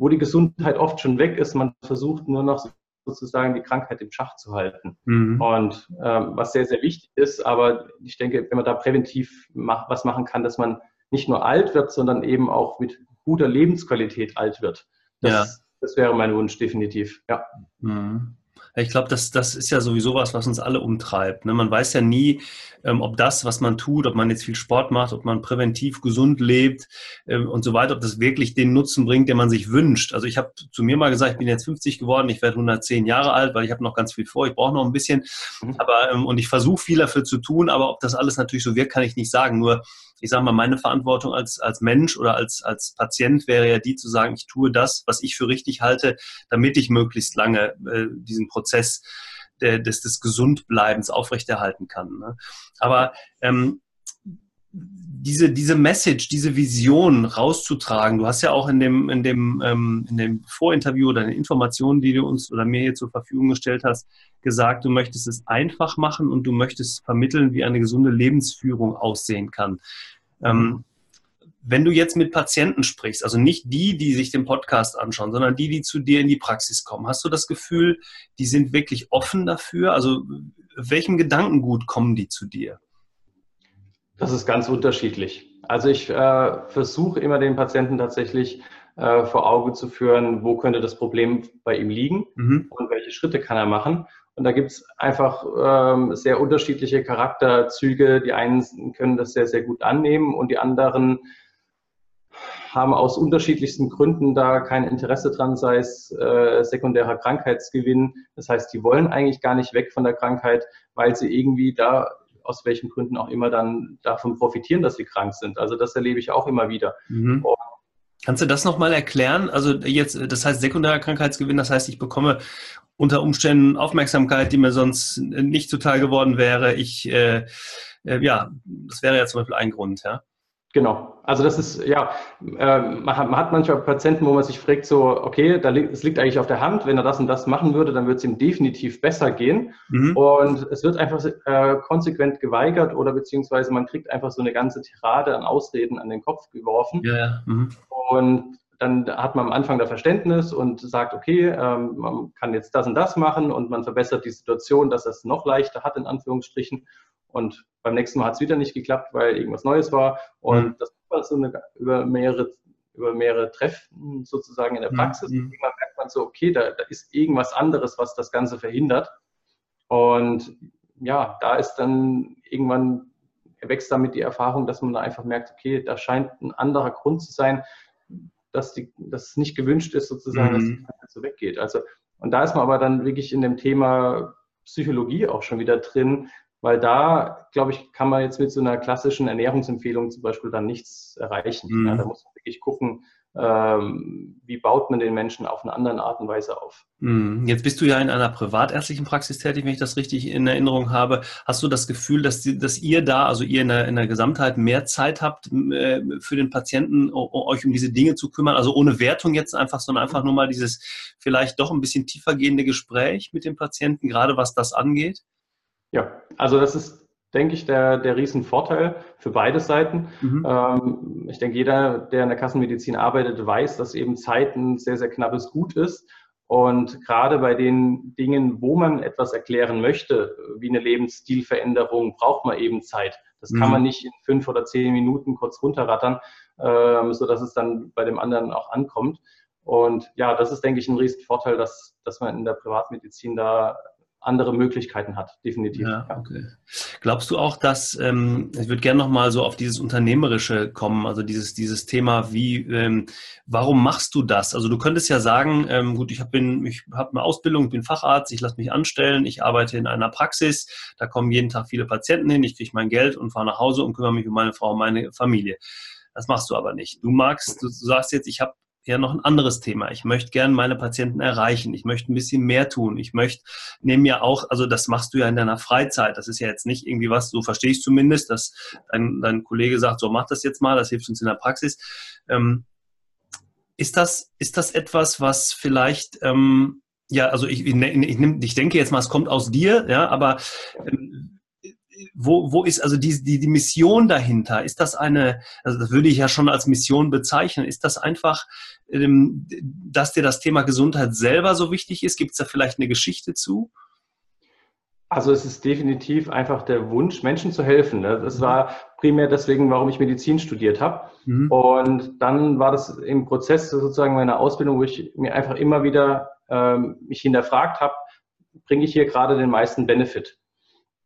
wo die Gesundheit oft schon weg ist. Man versucht nur noch sozusagen die Krankheit im Schach zu halten. Mhm. Und ähm, was sehr, sehr wichtig ist, aber ich denke, wenn man da präventiv mach, was machen kann, dass man nicht nur alt wird, sondern eben auch mit guter Lebensqualität alt wird. Das, ja. das wäre mein Wunsch, definitiv, ja. Mhm. Ich glaube, das, das ist ja sowieso was, was uns alle umtreibt. Ne? Man weiß ja nie, ähm, ob das, was man tut, ob man jetzt viel Sport macht, ob man präventiv gesund lebt ähm, und so weiter, ob das wirklich den Nutzen bringt, den man sich wünscht. Also ich habe zu mir mal gesagt, ich bin jetzt 50 geworden, ich werde 110 Jahre alt, weil ich habe noch ganz viel vor, ich brauche noch ein bisschen. Mhm. Aber, ähm, und ich versuche viel dafür zu tun, aber ob das alles natürlich so wirkt, kann ich nicht sagen. Nur ich sage mal, meine Verantwortung als, als Mensch oder als, als Patient wäre ja die zu sagen, ich tue das, was ich für richtig halte, damit ich möglichst lange äh, diesen Prozess des, des Gesundbleibens aufrechterhalten kann. Ne? Aber ähm, diese, diese Message, diese Vision rauszutragen. Du hast ja auch in dem, in dem, ähm, in dem Vorinterview oder den Informationen, die du uns oder mir hier zur Verfügung gestellt hast, gesagt, du möchtest es einfach machen und du möchtest vermitteln, wie eine gesunde Lebensführung aussehen kann. Ähm, wenn du jetzt mit Patienten sprichst, also nicht die, die sich den Podcast anschauen, sondern die, die zu dir in die Praxis kommen, hast du das Gefühl, die sind wirklich offen dafür? Also welchem Gedankengut kommen die zu dir? Das ist ganz unterschiedlich. Also ich äh, versuche immer den Patienten tatsächlich äh, vor Auge zu führen, wo könnte das Problem bei ihm liegen mhm. und welche Schritte kann er machen. Und da gibt es einfach ähm, sehr unterschiedliche Charakterzüge. Die einen können das sehr, sehr gut annehmen und die anderen haben aus unterschiedlichsten Gründen da kein Interesse dran, sei es äh, sekundärer Krankheitsgewinn. Das heißt, die wollen eigentlich gar nicht weg von der Krankheit, weil sie irgendwie da aus welchen Gründen auch immer dann davon profitieren, dass sie krank sind. Also das erlebe ich auch immer wieder. Mhm. Kannst du das nochmal erklären? Also jetzt, das heißt sekundärer Krankheitsgewinn, das heißt, ich bekomme unter Umständen Aufmerksamkeit, die mir sonst nicht zuteil geworden wäre. Ich, äh, äh, ja, das wäre ja zum Beispiel ein Grund, ja. Genau. Also das ist, ja, äh, man, hat, man hat manchmal Patienten, wo man sich fragt, so, okay, da li es liegt eigentlich auf der Hand, wenn er das und das machen würde, dann würde es ihm definitiv besser gehen. Mhm. Und es wird einfach äh, konsequent geweigert oder beziehungsweise man kriegt einfach so eine ganze Tirade an Ausreden an den Kopf geworfen. Ja, ja. Mhm. Und dann hat man am Anfang da Verständnis und sagt, okay, ähm, man kann jetzt das und das machen und man verbessert die Situation, dass es noch leichter hat, in Anführungsstrichen. Und beim nächsten Mal hat es wieder nicht geklappt, weil irgendwas Neues war. Und mhm. das war so eine, über mehrere über mehrere Treffen sozusagen in der mhm. Praxis. Mhm. Irgendwann merkt man so, okay, da, da ist irgendwas anderes, was das Ganze verhindert. Und ja, da ist dann irgendwann wächst damit die Erfahrung, dass man da einfach merkt, okay, da scheint ein anderer Grund zu sein, dass, die, dass es nicht gewünscht ist, sozusagen, mhm. dass die Krankheit so weggeht. Also, und da ist man aber dann wirklich in dem Thema Psychologie auch schon wieder drin, weil da, glaube ich, kann man jetzt mit so einer klassischen Ernährungsempfehlung zum Beispiel dann nichts erreichen. Mhm. Ja, da muss man wirklich gucken, ähm, wie baut man den Menschen auf eine andere Art und Weise auf. Mhm. Jetzt bist du ja in einer privatärztlichen Praxis tätig, wenn ich das richtig in Erinnerung habe. Hast du das Gefühl, dass, die, dass ihr da, also ihr in der, in der Gesamtheit, mehr Zeit habt äh, für den Patienten, euch um diese Dinge zu kümmern? Also ohne Wertung jetzt einfach, sondern einfach nur mal dieses vielleicht doch ein bisschen tiefergehende Gespräch mit dem Patienten, gerade was das angeht? Ja, also das ist denke ich, der, der Riesenvorteil für beide Seiten. Mhm. Ähm, ich denke, jeder, der in der Kassenmedizin arbeitet, weiß, dass eben Zeit ein sehr, sehr knappes Gut ist. Und gerade bei den Dingen, wo man etwas erklären möchte, wie eine Lebensstilveränderung, braucht man eben Zeit. Das mhm. kann man nicht in fünf oder zehn Minuten kurz runterrattern, ähm, so dass es dann bei dem anderen auch ankommt. Und ja, das ist, denke ich, ein Riesenvorteil, dass, dass man in der Privatmedizin da andere Möglichkeiten hat, definitiv. Ja, okay. Glaubst du auch, dass, ähm, ich würde gerne nochmal so auf dieses Unternehmerische kommen, also dieses, dieses Thema, wie, ähm, warum machst du das? Also du könntest ja sagen, ähm, gut, ich habe ich hab eine Ausbildung, ich bin Facharzt, ich lasse mich anstellen, ich arbeite in einer Praxis, da kommen jeden Tag viele Patienten hin, ich kriege mein Geld und fahre nach Hause und kümmere mich um meine Frau und meine Familie. Das machst du aber nicht. Du magst, du sagst jetzt, ich habe ja noch ein anderes Thema. Ich möchte gerne meine Patienten erreichen. Ich möchte ein bisschen mehr tun. Ich möchte, nehme ja auch, also das machst du ja in deiner Freizeit. Das ist ja jetzt nicht irgendwie was, so verstehe ich es zumindest, dass dein, dein Kollege sagt, so mach das jetzt mal, das hilft uns in der Praxis. Ähm, ist das, ist das etwas, was vielleicht, ähm, ja, also ich, ich, ich, ich denke jetzt mal, es kommt aus dir, ja, aber ähm, wo, wo ist also die, die, die Mission dahinter? Ist das eine, also das würde ich ja schon als Mission bezeichnen, ist das einfach, ähm, dass dir das Thema Gesundheit selber so wichtig ist? Gibt es da vielleicht eine Geschichte zu? Also es ist definitiv einfach der Wunsch, Menschen zu helfen. Ne? Das war primär deswegen, warum ich Medizin studiert habe. Mhm. Und dann war das im Prozess sozusagen meiner Ausbildung, wo ich mir einfach immer wieder ähm, mich hinterfragt habe, bringe ich hier gerade den meisten Benefit?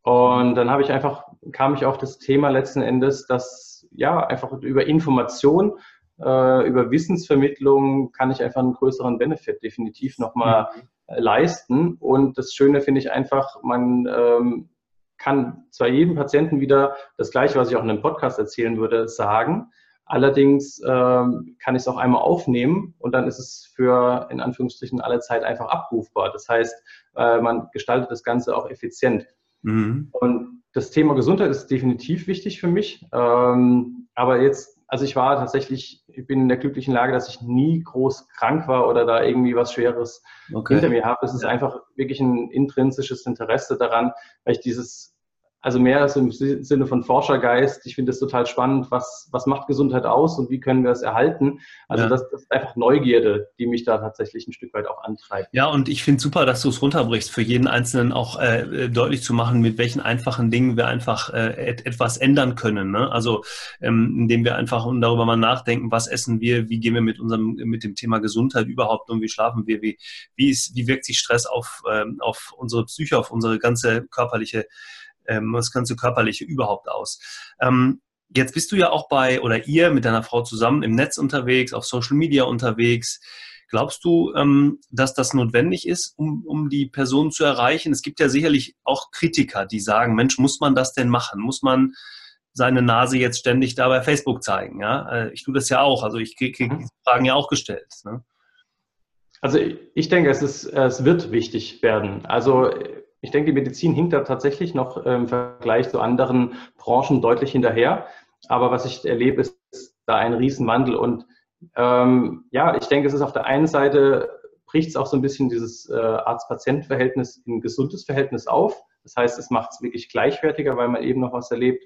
Und dann habe ich einfach, kam ich auf das Thema letzten Endes, dass ja einfach über Information, äh, über Wissensvermittlung kann ich einfach einen größeren Benefit definitiv nochmal mhm. leisten. Und das Schöne finde ich einfach, man ähm, kann zwar jedem Patienten wieder das Gleiche, was ich auch in einem Podcast erzählen würde, sagen. Allerdings ähm, kann ich es auch einmal aufnehmen und dann ist es für in Anführungsstrichen alle Zeit einfach abrufbar. Das heißt, äh, man gestaltet das Ganze auch effizient. Mhm. Und das Thema Gesundheit ist definitiv wichtig für mich. Ähm, aber jetzt, also ich war tatsächlich, ich bin in der glücklichen Lage, dass ich nie groß krank war oder da irgendwie was Schweres okay. hinter mir habe. Es ist einfach wirklich ein intrinsisches Interesse daran, weil ich dieses also mehr so im Sinne von Forschergeist. Ich finde es total spannend, was, was macht Gesundheit aus und wie können wir es erhalten. Also ja. das, das, ist einfach Neugierde, die mich da tatsächlich ein Stück weit auch antreibt. Ja, und ich finde super, dass du es runterbrichst, für jeden Einzelnen auch äh, deutlich zu machen, mit welchen einfachen Dingen wir einfach äh, et etwas ändern können. Ne? Also ähm, indem wir einfach darüber mal nachdenken, was essen wir, wie gehen wir mit unserem mit dem Thema Gesundheit überhaupt um, wie schlafen wir, wie, wie, ist, wie wirkt sich Stress auf, ähm, auf unsere Psyche, auf unsere ganze körperliche ähm, das ganze Körperliche überhaupt aus. Ähm, jetzt bist du ja auch bei, oder ihr mit deiner Frau zusammen im Netz unterwegs, auf Social Media unterwegs. Glaubst du, ähm, dass das notwendig ist, um, um die Person zu erreichen? Es gibt ja sicherlich auch Kritiker, die sagen, Mensch, muss man das denn machen? Muss man seine Nase jetzt ständig da bei Facebook zeigen? Ja? Äh, ich tue das ja auch. Also ich kriege mhm. diese Fragen ja auch gestellt. Ne? Also ich denke, es, ist, es wird wichtig werden. Also ich denke, die Medizin hinkt da tatsächlich noch im Vergleich zu anderen Branchen deutlich hinterher. Aber was ich erlebe, ist da ein Riesenwandel. Und ähm, ja, ich denke, es ist auf der einen Seite bricht es auch so ein bisschen dieses äh, Arzt-Patient-Verhältnis in gesundes Verhältnis auf. Das heißt, es macht es wirklich gleichwertiger, weil man eben noch was erlebt.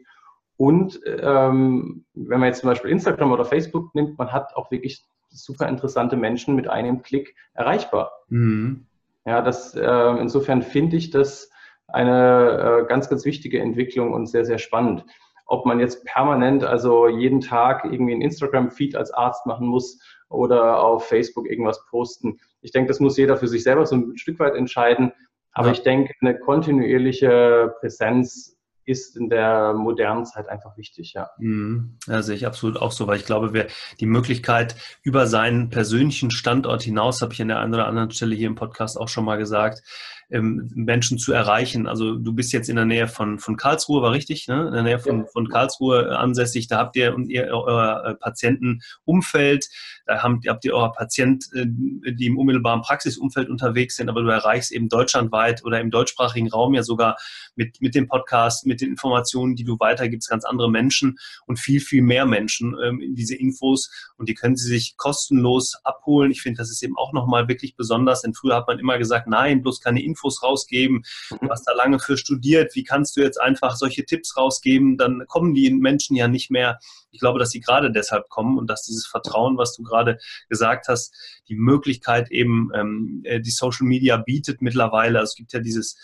Und ähm, wenn man jetzt zum Beispiel Instagram oder Facebook nimmt, man hat auch wirklich super interessante Menschen mit einem Klick erreichbar. Mhm. Ja, das, äh, insofern finde ich das eine äh, ganz, ganz wichtige Entwicklung und sehr, sehr spannend. Ob man jetzt permanent, also jeden Tag irgendwie ein Instagram-Feed als Arzt machen muss oder auf Facebook irgendwas posten. Ich denke, das muss jeder für sich selber so ein Stück weit entscheiden. Aber ja. ich denke, eine kontinuierliche Präsenz ist in der modernen Zeit einfach wichtig, ja. Mhm. Ja, sehe ich absolut auch so, weil ich glaube, wer die Möglichkeit über seinen persönlichen Standort hinaus, habe ich an der einen oder anderen Stelle hier im Podcast auch schon mal gesagt, ähm, Menschen zu erreichen. Also du bist jetzt in der Nähe von, von Karlsruhe, war richtig, ne? In der Nähe von, von Karlsruhe ansässig. Da habt ihr ihr euer äh, Patientenumfeld, da habt, habt ihr euer Patient, äh, die im unmittelbaren Praxisumfeld unterwegs sind, aber du erreichst eben deutschlandweit oder im deutschsprachigen Raum ja sogar mit, mit dem Podcast, mit den Informationen, die du weitergibst, ganz andere Menschen und viel, viel mehr Menschen ähm, in diese Infos und die können sie sich kostenlos abholen. Ich finde, das ist eben auch nochmal wirklich besonders, denn früher hat man immer gesagt, nein, bloß keine Infos Infos rausgeben. Du mhm. hast da lange für studiert. Wie kannst du jetzt einfach solche Tipps rausgeben? Dann kommen die Menschen ja nicht mehr. Ich glaube, dass sie gerade deshalb kommen und dass dieses Vertrauen, was du gerade gesagt hast, die Möglichkeit eben, ähm, äh, die Social Media bietet mittlerweile. Also es gibt ja dieses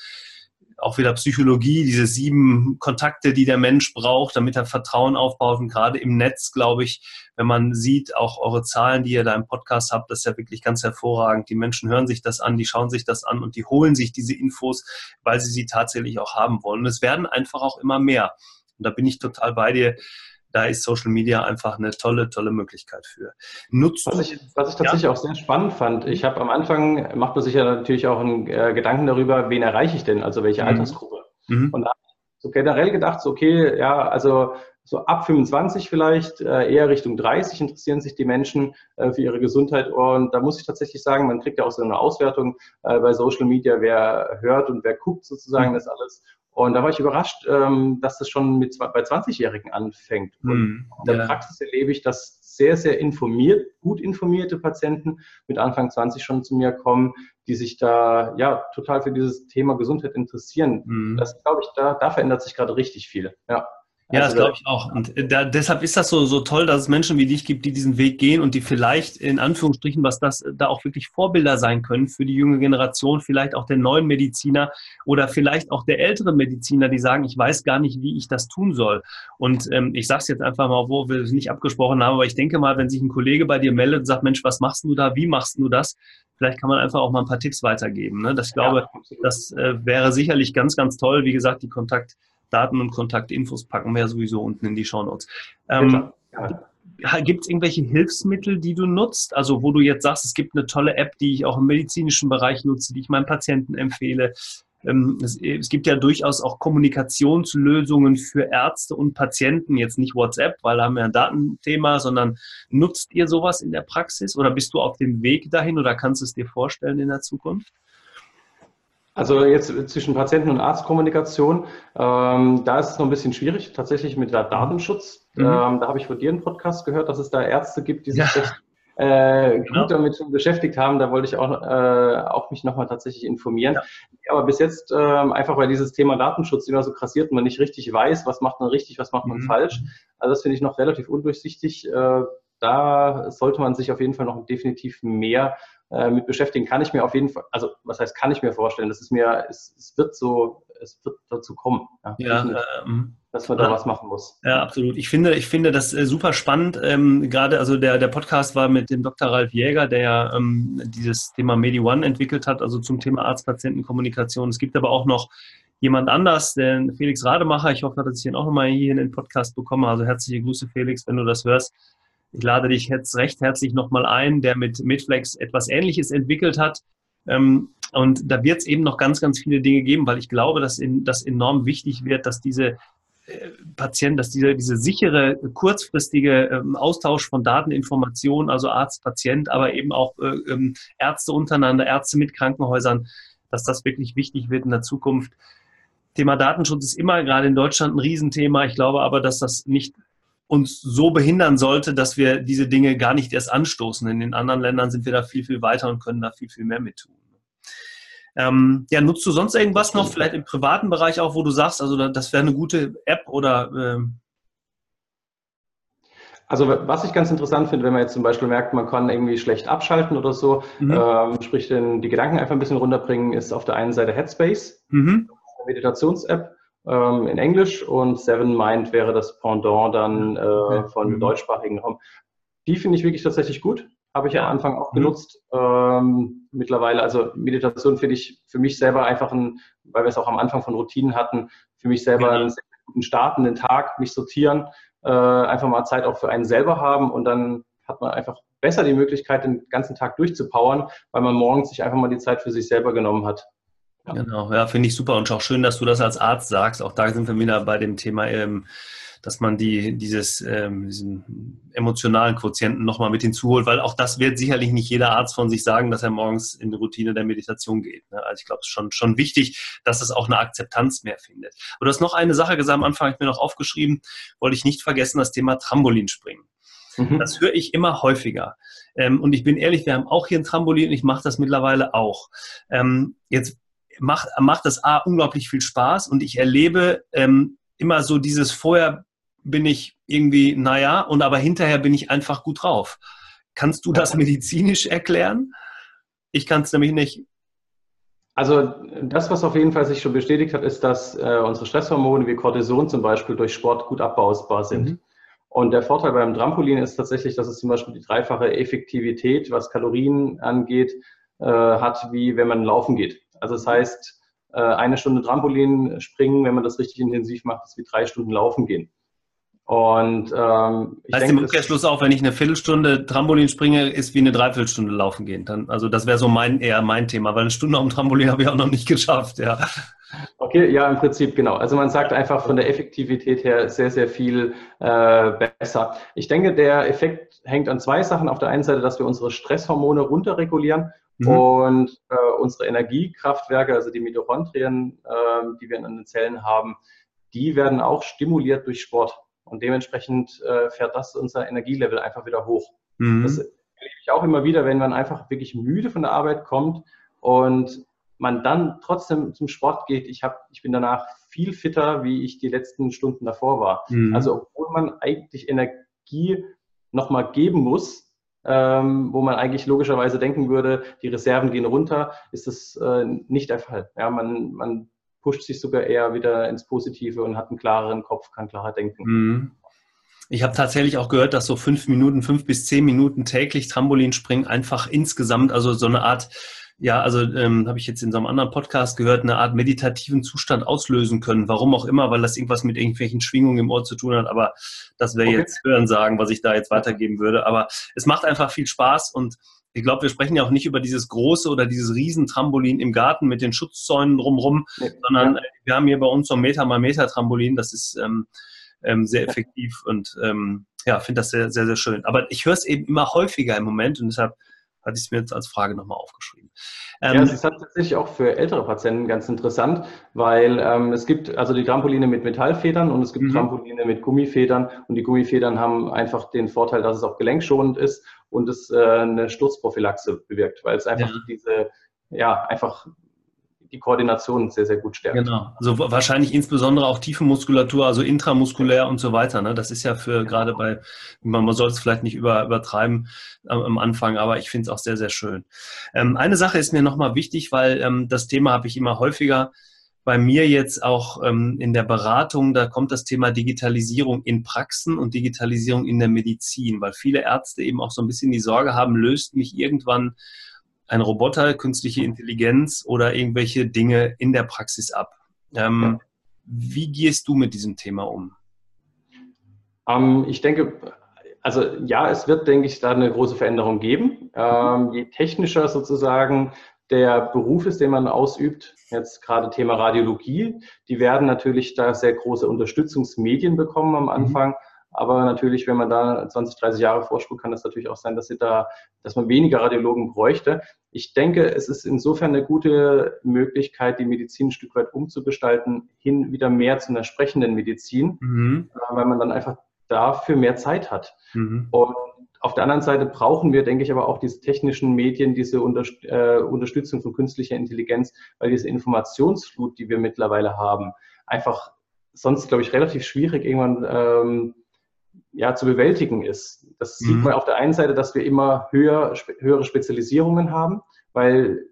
auch wieder Psychologie, diese sieben Kontakte, die der Mensch braucht, damit er Vertrauen aufbaut. Und gerade im Netz, glaube ich, wenn man sieht, auch eure Zahlen, die ihr da im Podcast habt, das ist ja wirklich ganz hervorragend. Die Menschen hören sich das an, die schauen sich das an und die holen sich diese Infos, weil sie sie tatsächlich auch haben wollen. Und es werden einfach auch immer mehr. Und da bin ich total bei dir da ist Social Media einfach eine tolle, tolle Möglichkeit für. Nutzt was, ich, was ich tatsächlich ja? auch sehr spannend fand, ich habe am Anfang, macht man sich ja natürlich auch einen äh, Gedanken darüber, wen erreiche ich denn, also welche mhm. Altersgruppe. Mhm. Und da habe ich so generell gedacht, so, okay, ja, also so ab 25 vielleicht, äh, eher Richtung 30 interessieren sich die Menschen äh, für ihre Gesundheit. Und da muss ich tatsächlich sagen, man kriegt ja auch so eine Auswertung äh, bei Social Media, wer hört und wer guckt sozusagen mhm. das alles. Und da war ich überrascht, ähm, dass das schon mit, bei 20-Jährigen anfängt. Und mhm. in der ja. Praxis erlebe ich, dass sehr, sehr informiert, gut informierte Patienten mit Anfang 20 schon zu mir kommen, die sich da ja total für dieses Thema Gesundheit interessieren. Mhm. Das glaube ich, da, da verändert sich gerade richtig viel. Ja. Ja, also, das glaube ich auch. Und äh, da, deshalb ist das so, so toll, dass es Menschen wie dich gibt, die diesen Weg gehen und die vielleicht in Anführungsstrichen, was das äh, da auch wirklich Vorbilder sein können für die junge Generation, vielleicht auch der neuen Mediziner oder vielleicht auch der älteren Mediziner, die sagen, ich weiß gar nicht, wie ich das tun soll. Und ähm, ich sage es jetzt einfach mal, wo wir es nicht abgesprochen haben, aber ich denke mal, wenn sich ein Kollege bei dir meldet und sagt, Mensch, was machst du da, wie machst du das? Vielleicht kann man einfach auch mal ein paar Tipps weitergeben. Ne? Das, ich glaube, ja, das äh, wäre sicherlich ganz, ganz toll. Wie gesagt, die Kontakt Daten und Kontaktinfos packen wir sowieso unten in die Shownotes. Ähm, ja. Gibt es irgendwelche Hilfsmittel, die du nutzt? Also wo du jetzt sagst, es gibt eine tolle App, die ich auch im medizinischen Bereich nutze, die ich meinen Patienten empfehle. Ähm, es, es, gibt ja durchaus auch Kommunikationslösungen für Ärzte und Patienten, jetzt nicht WhatsApp, weil da haben wir ein Datenthema, sondern nutzt ihr sowas in der Praxis oder bist du auf dem Weg dahin oder kannst du es dir vorstellen in der Zukunft? Also jetzt zwischen Patienten- und Arztkommunikation, ähm, da ist es noch ein bisschen schwierig, tatsächlich mit der Datenschutz. Mhm. Ähm, da habe ich von dir einen Podcast gehört, dass es da Ärzte gibt, die sich ja. echt äh, gut genau. damit beschäftigt haben. Da wollte ich auch, äh, auch mich nochmal tatsächlich informieren. Ja. Aber bis jetzt, äh, einfach weil dieses Thema Datenschutz immer so krassiert und man nicht richtig weiß, was macht man richtig, was macht man mhm. falsch. Also das finde ich noch relativ undurchsichtig. Äh, da sollte man sich auf jeden Fall noch definitiv mehr äh, mit beschäftigen, kann ich mir auf jeden Fall, also was heißt, kann ich mir vorstellen, das ist mir, es, es wird so, es wird dazu kommen. Ja, ja ähm, dass man da was machen muss. Ja, absolut. Ich finde, ich finde das äh, super spannend. Ähm, gerade, also der, der Podcast war mit dem Dr. Ralf Jäger, der ja ähm, dieses Thema MediOne entwickelt hat, also zum Thema Arzt-Patienten-Kommunikation. Es gibt aber auch noch jemand anders, den Felix Rademacher. Ich hoffe, dass ich ihn auch nochmal hier in den Podcast bekomme. Also herzliche Grüße, Felix, wenn du das hörst. Ich lade dich jetzt recht herzlich nochmal ein, der mit Midflex etwas Ähnliches entwickelt hat. Ähm, und da wird es eben noch ganz, ganz viele Dinge geben, weil ich glaube, dass in, das enorm wichtig wird, dass diese äh, Patienten, dass diese, diese sichere, kurzfristige ähm, Austausch von Dateninformationen, also Arzt, Patient, aber eben auch äh, ähm, Ärzte untereinander, Ärzte mit Krankenhäusern, dass das wirklich wichtig wird in der Zukunft. Thema Datenschutz ist immer gerade in Deutschland ein Riesenthema. Ich glaube aber, dass das nicht uns so behindern sollte, dass wir diese Dinge gar nicht erst anstoßen. In den anderen Ländern sind wir da viel, viel weiter und können da viel, viel mehr mit tun. Ähm, ja, nutzt du sonst irgendwas noch, vielleicht im privaten Bereich auch, wo du sagst, also das wäre eine gute App oder ähm also was ich ganz interessant finde, wenn man jetzt zum Beispiel merkt, man kann irgendwie schlecht abschalten oder so, mhm. ähm, sprich den, die Gedanken einfach ein bisschen runterbringen, ist auf der einen Seite Headspace, mhm. eine Meditations-App ähm, in Englisch und Seven Mind wäre das Pendant dann äh, von mhm. deutschsprachigen Raum. Die finde ich wirklich tatsächlich gut. Habe ich ja. am Anfang auch mhm. genutzt. Ähm, mittlerweile, also Meditation finde ich für mich selber einfach ein, weil wir es auch am Anfang von Routinen hatten, für mich selber ja. einen sehr guten Start in den Tag, mich sortieren, äh, einfach mal Zeit auch für einen selber haben und dann hat man einfach besser die Möglichkeit, den ganzen Tag durchzupowern, weil man morgens sich einfach mal die Zeit für sich selber genommen hat. Ja. Genau, ja, finde ich super und auch schön, dass du das als Arzt sagst. Auch da sind wir wieder bei dem Thema, ähm, dass man die, dieses, ähm, diesen emotionalen Quotienten nochmal mit hinzuholt, weil auch das wird sicherlich nicht jeder Arzt von sich sagen, dass er morgens in die Routine der Meditation geht. Ne? Also ich glaube, es ist schon, schon wichtig, dass es auch eine Akzeptanz mehr findet. Aber du hast noch eine Sache gesagt, am Anfang habe ich mir noch aufgeschrieben, wollte ich nicht vergessen, das Thema Trampolinspringen. Mhm. Das höre ich immer häufiger. Ähm, und ich bin ehrlich, wir haben auch hier ein Trampolin und ich mache das mittlerweile auch. Ähm, jetzt macht, macht das A unglaublich viel Spaß und ich erlebe ähm, immer so dieses vorher bin ich irgendwie, naja, und aber hinterher bin ich einfach gut drauf. Kannst du das medizinisch erklären? Ich kann es nämlich nicht. Also das, was auf jeden Fall sich schon bestätigt hat, ist, dass äh, unsere Stresshormone wie Cortison zum Beispiel durch Sport gut abbausbar sind. Mhm. Und der Vorteil beim Trampolin ist tatsächlich, dass es zum Beispiel die dreifache Effektivität, was Kalorien angeht, äh, hat, wie wenn man laufen geht. Also das heißt, äh, eine Stunde Trampolin springen, wenn man das richtig intensiv macht, ist wie drei Stunden laufen gehen. Und ähm, ich heißt denke, im Umkehrschluss auch, wenn ich eine Viertelstunde Trampolin springe, ist wie eine Dreiviertelstunde laufen gehen. Dann, also das wäre so mein eher mein Thema, weil eine Stunde dem Trampolin habe ich auch noch nicht geschafft, ja. Okay, ja, im Prinzip genau. Also man sagt einfach von der Effektivität her sehr, sehr viel äh, besser. Ich denke, der Effekt hängt an zwei Sachen. Auf der einen Seite, dass wir unsere Stresshormone runterregulieren mhm. und äh, unsere Energiekraftwerke, also die Mitochondrien, äh, die wir in den Zellen haben, die werden auch stimuliert durch Sport. Und dementsprechend äh, fährt das unser Energielevel einfach wieder hoch. Mhm. Das erlebe ich auch immer wieder, wenn man einfach wirklich müde von der Arbeit kommt und man dann trotzdem zum Sport geht, ich, hab, ich bin danach viel fitter, wie ich die letzten Stunden davor war. Mhm. Also obwohl man eigentlich Energie nochmal geben muss, ähm, wo man eigentlich logischerweise denken würde, die Reserven gehen runter, ist das äh, nicht der Fall. Ja, man, man pusht sich sogar eher wieder ins Positive und hat einen klareren Kopf, kann klarer denken. Mhm. Ich habe tatsächlich auch gehört, dass so fünf Minuten, fünf bis zehn Minuten täglich Trampolinspringen einfach insgesamt, also so eine Art ja, also ähm, habe ich jetzt in so einem anderen Podcast gehört, eine Art meditativen Zustand auslösen können. Warum auch immer, weil das irgendwas mit irgendwelchen Schwingungen im Ohr zu tun hat. Aber das wäre okay. jetzt Hören sagen, was ich da jetzt weitergeben würde. Aber es macht einfach viel Spaß und ich glaube, wir sprechen ja auch nicht über dieses große oder dieses Riesentrampolin im Garten mit den Schutzzäunen drumherum, nee. sondern ja. wir haben hier bei uns so ein Meter mal Meter Trampolin. Das ist ähm, ähm, sehr effektiv und ähm, ja, finde das sehr, sehr, sehr schön. Aber ich höre es eben immer häufiger im Moment und deshalb hatte ich es mir jetzt als Frage nochmal aufgeschrieben. Ähm, ja, es ist tatsächlich auch für ältere Patienten ganz interessant, weil ähm, es gibt also die Trampoline mit Metallfedern und es gibt mhm. Trampoline mit Gummifedern und die Gummifedern haben einfach den Vorteil, dass es auch gelenkschonend ist und es äh, eine Sturzprophylaxe bewirkt, weil es einfach ja. diese ja, einfach die Koordination sehr, sehr gut stärkt. Genau. Also wahrscheinlich insbesondere auch tiefe Muskulatur, also intramuskulär und so weiter. Ne? Das ist ja für gerade bei, man, man soll es vielleicht nicht über, übertreiben am, am Anfang, aber ich finde es auch sehr, sehr schön. Ähm, eine Sache ist mir nochmal wichtig, weil ähm, das Thema habe ich immer häufiger bei mir jetzt auch ähm, in der Beratung, da kommt das Thema Digitalisierung in Praxen und Digitalisierung in der Medizin, weil viele Ärzte eben auch so ein bisschen die Sorge haben, löst mich irgendwann ein Roboter, künstliche Intelligenz oder irgendwelche Dinge in der Praxis ab. Ähm, wie gehst du mit diesem Thema um? Ähm, ich denke, also ja, es wird, denke ich, da eine große Veränderung geben. Ähm, je technischer sozusagen der Beruf ist, den man ausübt, jetzt gerade Thema Radiologie, die werden natürlich da sehr große Unterstützungsmedien bekommen am mhm. Anfang. Mhm. Aber natürlich, wenn man da 20, 30 Jahre vorspult, kann das natürlich auch sein, dass, sie da, dass man weniger Radiologen bräuchte. Ich denke, es ist insofern eine gute Möglichkeit, die Medizin ein Stück weit umzugestalten, hin wieder mehr zu einer sprechenden Medizin, mhm. Äh, weil man dann einfach dafür mehr Zeit hat. Mhm. Und auf der anderen Seite brauchen wir, denke ich, aber auch diese technischen Medien, diese Unterst äh, Unterstützung von künstlicher Intelligenz, weil diese Informationsflut, die wir mittlerweile haben, einfach sonst, glaube ich, relativ schwierig irgendwann ähm, ja, zu bewältigen ist. Das mhm. sieht man auf der einen Seite, dass wir immer höher, höhere Spezialisierungen haben, weil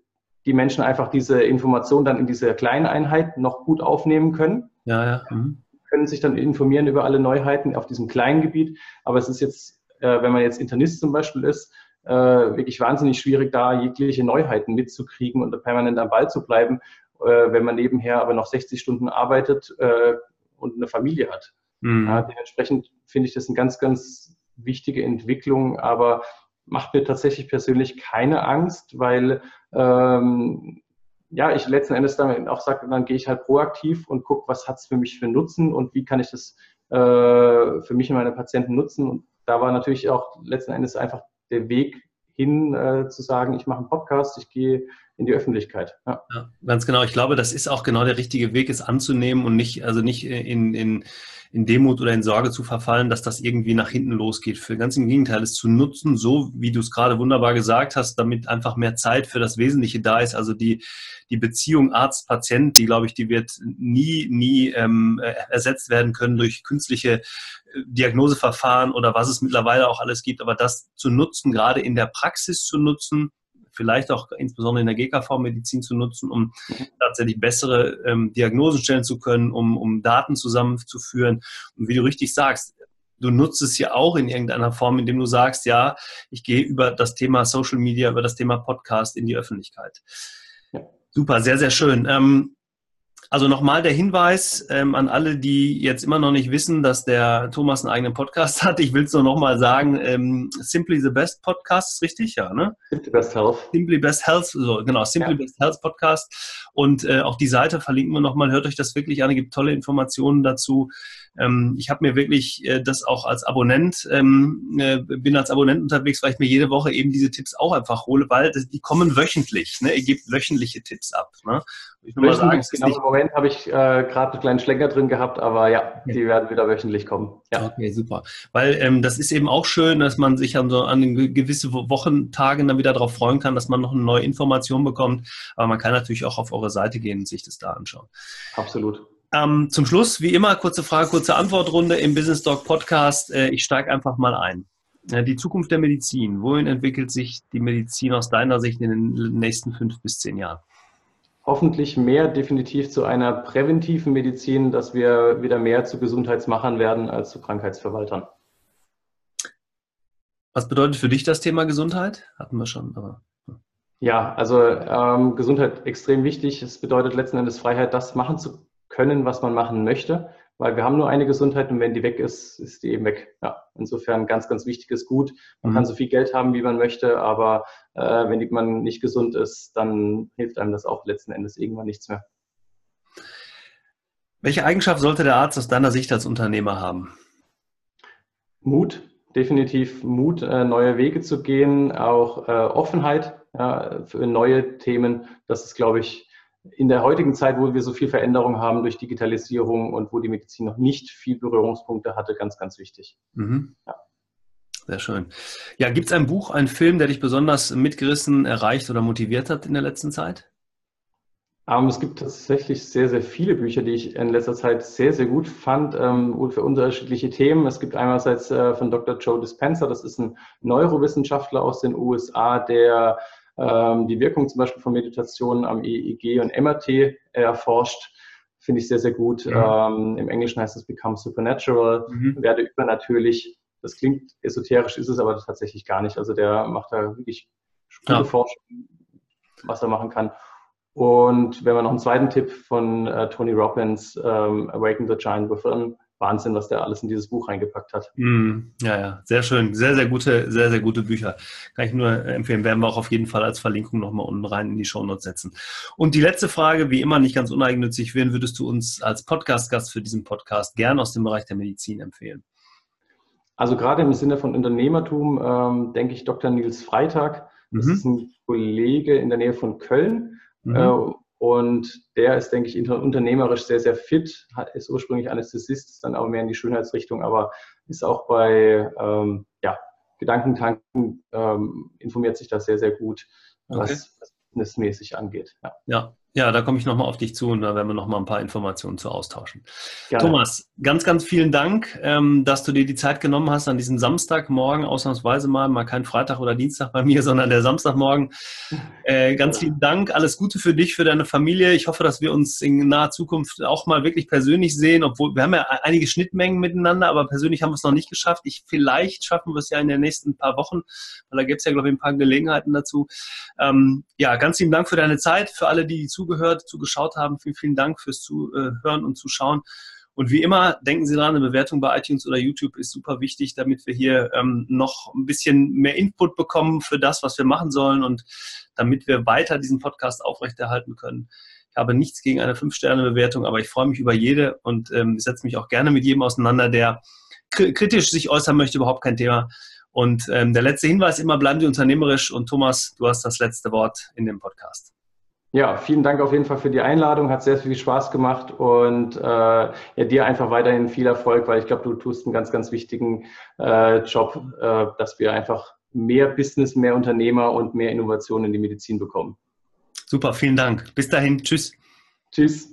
die Menschen einfach diese Information dann in dieser kleinen Einheit noch gut aufnehmen können. Ja, ja. Mhm. Können sich dann informieren über alle Neuheiten auf diesem kleinen Gebiet. Aber es ist jetzt, äh, wenn man jetzt Internist zum Beispiel ist, äh, wirklich wahnsinnig schwierig, da jegliche Neuheiten mitzukriegen und permanent am Ball zu bleiben, äh, wenn man nebenher aber noch 60 Stunden arbeitet äh, und eine Familie hat. Mhm. Ja, dementsprechend finde ich das eine ganz, ganz wichtige Entwicklung, aber macht mir tatsächlich persönlich keine Angst, weil ähm, ja, ich letzten Endes dann auch sage, dann gehe ich halt proaktiv und gucke, was hat es für mich für Nutzen und wie kann ich das äh, für mich und meine Patienten nutzen. Und da war natürlich auch letzten Endes einfach der Weg hin äh, zu sagen, ich mache einen Podcast, ich gehe in die Öffentlichkeit. Ja. ja. ganz genau. Ich glaube, das ist auch genau der richtige Weg, es anzunehmen und nicht, also nicht in, in in Demut oder in Sorge zu verfallen, dass das irgendwie nach hinten losgeht. Für ganz im Gegenteil, es zu nutzen, so wie du es gerade wunderbar gesagt hast, damit einfach mehr Zeit für das Wesentliche da ist. Also die, die Beziehung Arzt-Patient, die glaube ich, die wird nie, nie ähm, ersetzt werden können durch künstliche äh, Diagnoseverfahren oder was es mittlerweile auch alles gibt. Aber das zu nutzen, gerade in der Praxis zu nutzen, vielleicht auch insbesondere in der GKV-Medizin zu nutzen, um tatsächlich bessere ähm, Diagnosen stellen zu können, um, um Daten zusammenzuführen. Und wie du richtig sagst, du nutzt es ja auch in irgendeiner Form, indem du sagst, ja, ich gehe über das Thema Social Media, über das Thema Podcast in die Öffentlichkeit. Super, sehr, sehr schön. Ähm, also nochmal der Hinweis ähm, an alle, die jetzt immer noch nicht wissen, dass der Thomas einen eigenen Podcast hat. Ich will es nur nochmal sagen, ähm, Simply the Best Podcast, ist richtig? Ja, ne? Simply Best Health. Simply Best Health, so, genau, Simply ja. Best Health Podcast. Und äh, auch die Seite verlinken wir nochmal. Hört euch das wirklich an, es gibt tolle Informationen dazu. Ähm, ich habe mir wirklich äh, das auch als Abonnent, ähm, äh, bin als Abonnent unterwegs, weil ich mir jede Woche eben diese Tipps auch einfach hole, weil das, die kommen wöchentlich. Ne? Ihr gebt wöchentliche Tipps ab. Ne? Ich nur mal sagen, genau nicht Moment habe ich äh, gerade einen kleinen Schlenker drin gehabt, aber ja, die werden wieder wöchentlich kommen. Ja. Okay, super. Weil ähm, das ist eben auch schön, dass man sich an so an gewisse Wochentagen dann wieder darauf freuen kann, dass man noch eine neue Information bekommt. Aber man kann natürlich auch auf eure Seite gehen und sich das da anschauen. Absolut. Ähm, zum Schluss, wie immer, kurze Frage, kurze Antwortrunde im Business Talk Podcast. Äh, ich steige einfach mal ein. Äh, die Zukunft der Medizin. Wohin entwickelt sich die Medizin aus deiner Sicht in den nächsten fünf bis zehn Jahren? Hoffentlich mehr definitiv zu einer präventiven Medizin, dass wir wieder mehr zu Gesundheitsmachern werden als zu Krankheitsverwaltern. Was bedeutet für dich das Thema Gesundheit? Hatten wir schon, aber. Ja, also ähm, Gesundheit extrem wichtig. Es bedeutet letzten Endes Freiheit, das machen zu können, was man machen möchte weil wir haben nur eine Gesundheit und wenn die weg ist, ist die eben weg. Ja, insofern ganz, ganz wichtiges Gut. Man mhm. kann so viel Geld haben, wie man möchte, aber äh, wenn man nicht gesund ist, dann hilft einem das auch letzten Endes irgendwann nichts mehr. Welche Eigenschaft sollte der Arzt aus deiner Sicht als Unternehmer haben? Mut, definitiv Mut, äh, neue Wege zu gehen, auch äh, Offenheit ja, für neue Themen. Das ist, glaube ich, in der heutigen Zeit, wo wir so viel Veränderung haben durch Digitalisierung und wo die Medizin noch nicht viel Berührungspunkte hatte, ganz, ganz wichtig. Mhm. Ja. Sehr schön. Ja, gibt es ein Buch, einen Film, der dich besonders mitgerissen, erreicht oder motiviert hat in der letzten Zeit? Um, ähm, es gibt tatsächlich sehr, sehr viele Bücher, die ich in letzter Zeit sehr, sehr gut fand ähm, und für unterschiedliche Themen. Es gibt einerseits äh, von Dr. Joe Dispenza, das ist ein Neurowissenschaftler aus den USA, der ähm, die Wirkung zum Beispiel von Meditation am EEG und MRT erforscht. Finde ich sehr, sehr gut. Mhm. Ähm, Im Englischen heißt es Become Supernatural, mhm. werde übernatürlich. Das klingt esoterisch, ist es aber tatsächlich gar nicht. Also der macht da wirklich gute ja. Forschung, was er machen kann. Und wenn wir noch einen zweiten Tipp von äh, Tony Robbins, ähm, Awaken the Giant Within, Wahnsinn, was der alles in dieses Buch reingepackt hat. Mm, ja, ja, sehr schön. Sehr, sehr gute, sehr, sehr gute Bücher. Kann ich nur empfehlen. Werden wir auch auf jeden Fall als Verlinkung nochmal unten rein in die Shownotes setzen. Und die letzte Frage, wie immer nicht ganz uneigennützig, wen würdest du uns als Podcast-Gast für diesen Podcast gern aus dem Bereich der Medizin empfehlen? Also gerade im Sinne von Unternehmertum ähm, denke ich Dr. Nils Freitag. Das mhm. ist ein Kollege in der Nähe von Köln. Mhm. Äh, und der ist, denke ich, unternehmerisch sehr, sehr fit, ist ursprünglich Anästhesist, ist dann auch mehr in die Schönheitsrichtung, aber ist auch bei ähm, ja, Gedankentanken, ähm, informiert sich da sehr, sehr gut, was, okay. was businessmäßig angeht. Ja. ja. Ja, da komme ich nochmal auf dich zu und da werden wir nochmal ein paar Informationen zu austauschen. Gerne. Thomas, ganz, ganz vielen Dank, ähm, dass du dir die Zeit genommen hast an diesem Samstagmorgen, ausnahmsweise mal, mal kein Freitag oder Dienstag bei mir, sondern der Samstagmorgen. Äh, ganz vielen Dank, alles Gute für dich, für deine Familie. Ich hoffe, dass wir uns in naher Zukunft auch mal wirklich persönlich sehen, obwohl wir haben ja einige Schnittmengen miteinander, aber persönlich haben wir es noch nicht geschafft. Ich, vielleicht schaffen wir es ja in den nächsten paar Wochen, weil da gibt es ja, glaube ich, ein paar Gelegenheiten dazu. Ähm, ja, ganz vielen Dank für deine Zeit, für alle, die zu zugehört, zugeschaut haben. Vielen, vielen Dank fürs Zuhören und Zuschauen. Und wie immer, denken Sie dran, eine Bewertung bei iTunes oder YouTube ist super wichtig, damit wir hier ähm, noch ein bisschen mehr Input bekommen für das, was wir machen sollen und damit wir weiter diesen Podcast aufrechterhalten können. Ich habe nichts gegen eine Fünf-Sterne-Bewertung, aber ich freue mich über jede und ähm, setze mich auch gerne mit jedem auseinander, der kritisch sich äußern möchte, überhaupt kein Thema. Und ähm, der letzte Hinweis immer, bleiben Sie unternehmerisch und Thomas, du hast das letzte Wort in dem Podcast. Ja, vielen Dank auf jeden Fall für die Einladung. Hat sehr viel Spaß gemacht und äh, ja, dir einfach weiterhin viel Erfolg, weil ich glaube, du tust einen ganz, ganz wichtigen äh, Job, äh, dass wir einfach mehr Business, mehr Unternehmer und mehr Innovation in die Medizin bekommen. Super, vielen Dank. Bis dahin. Tschüss. Tschüss.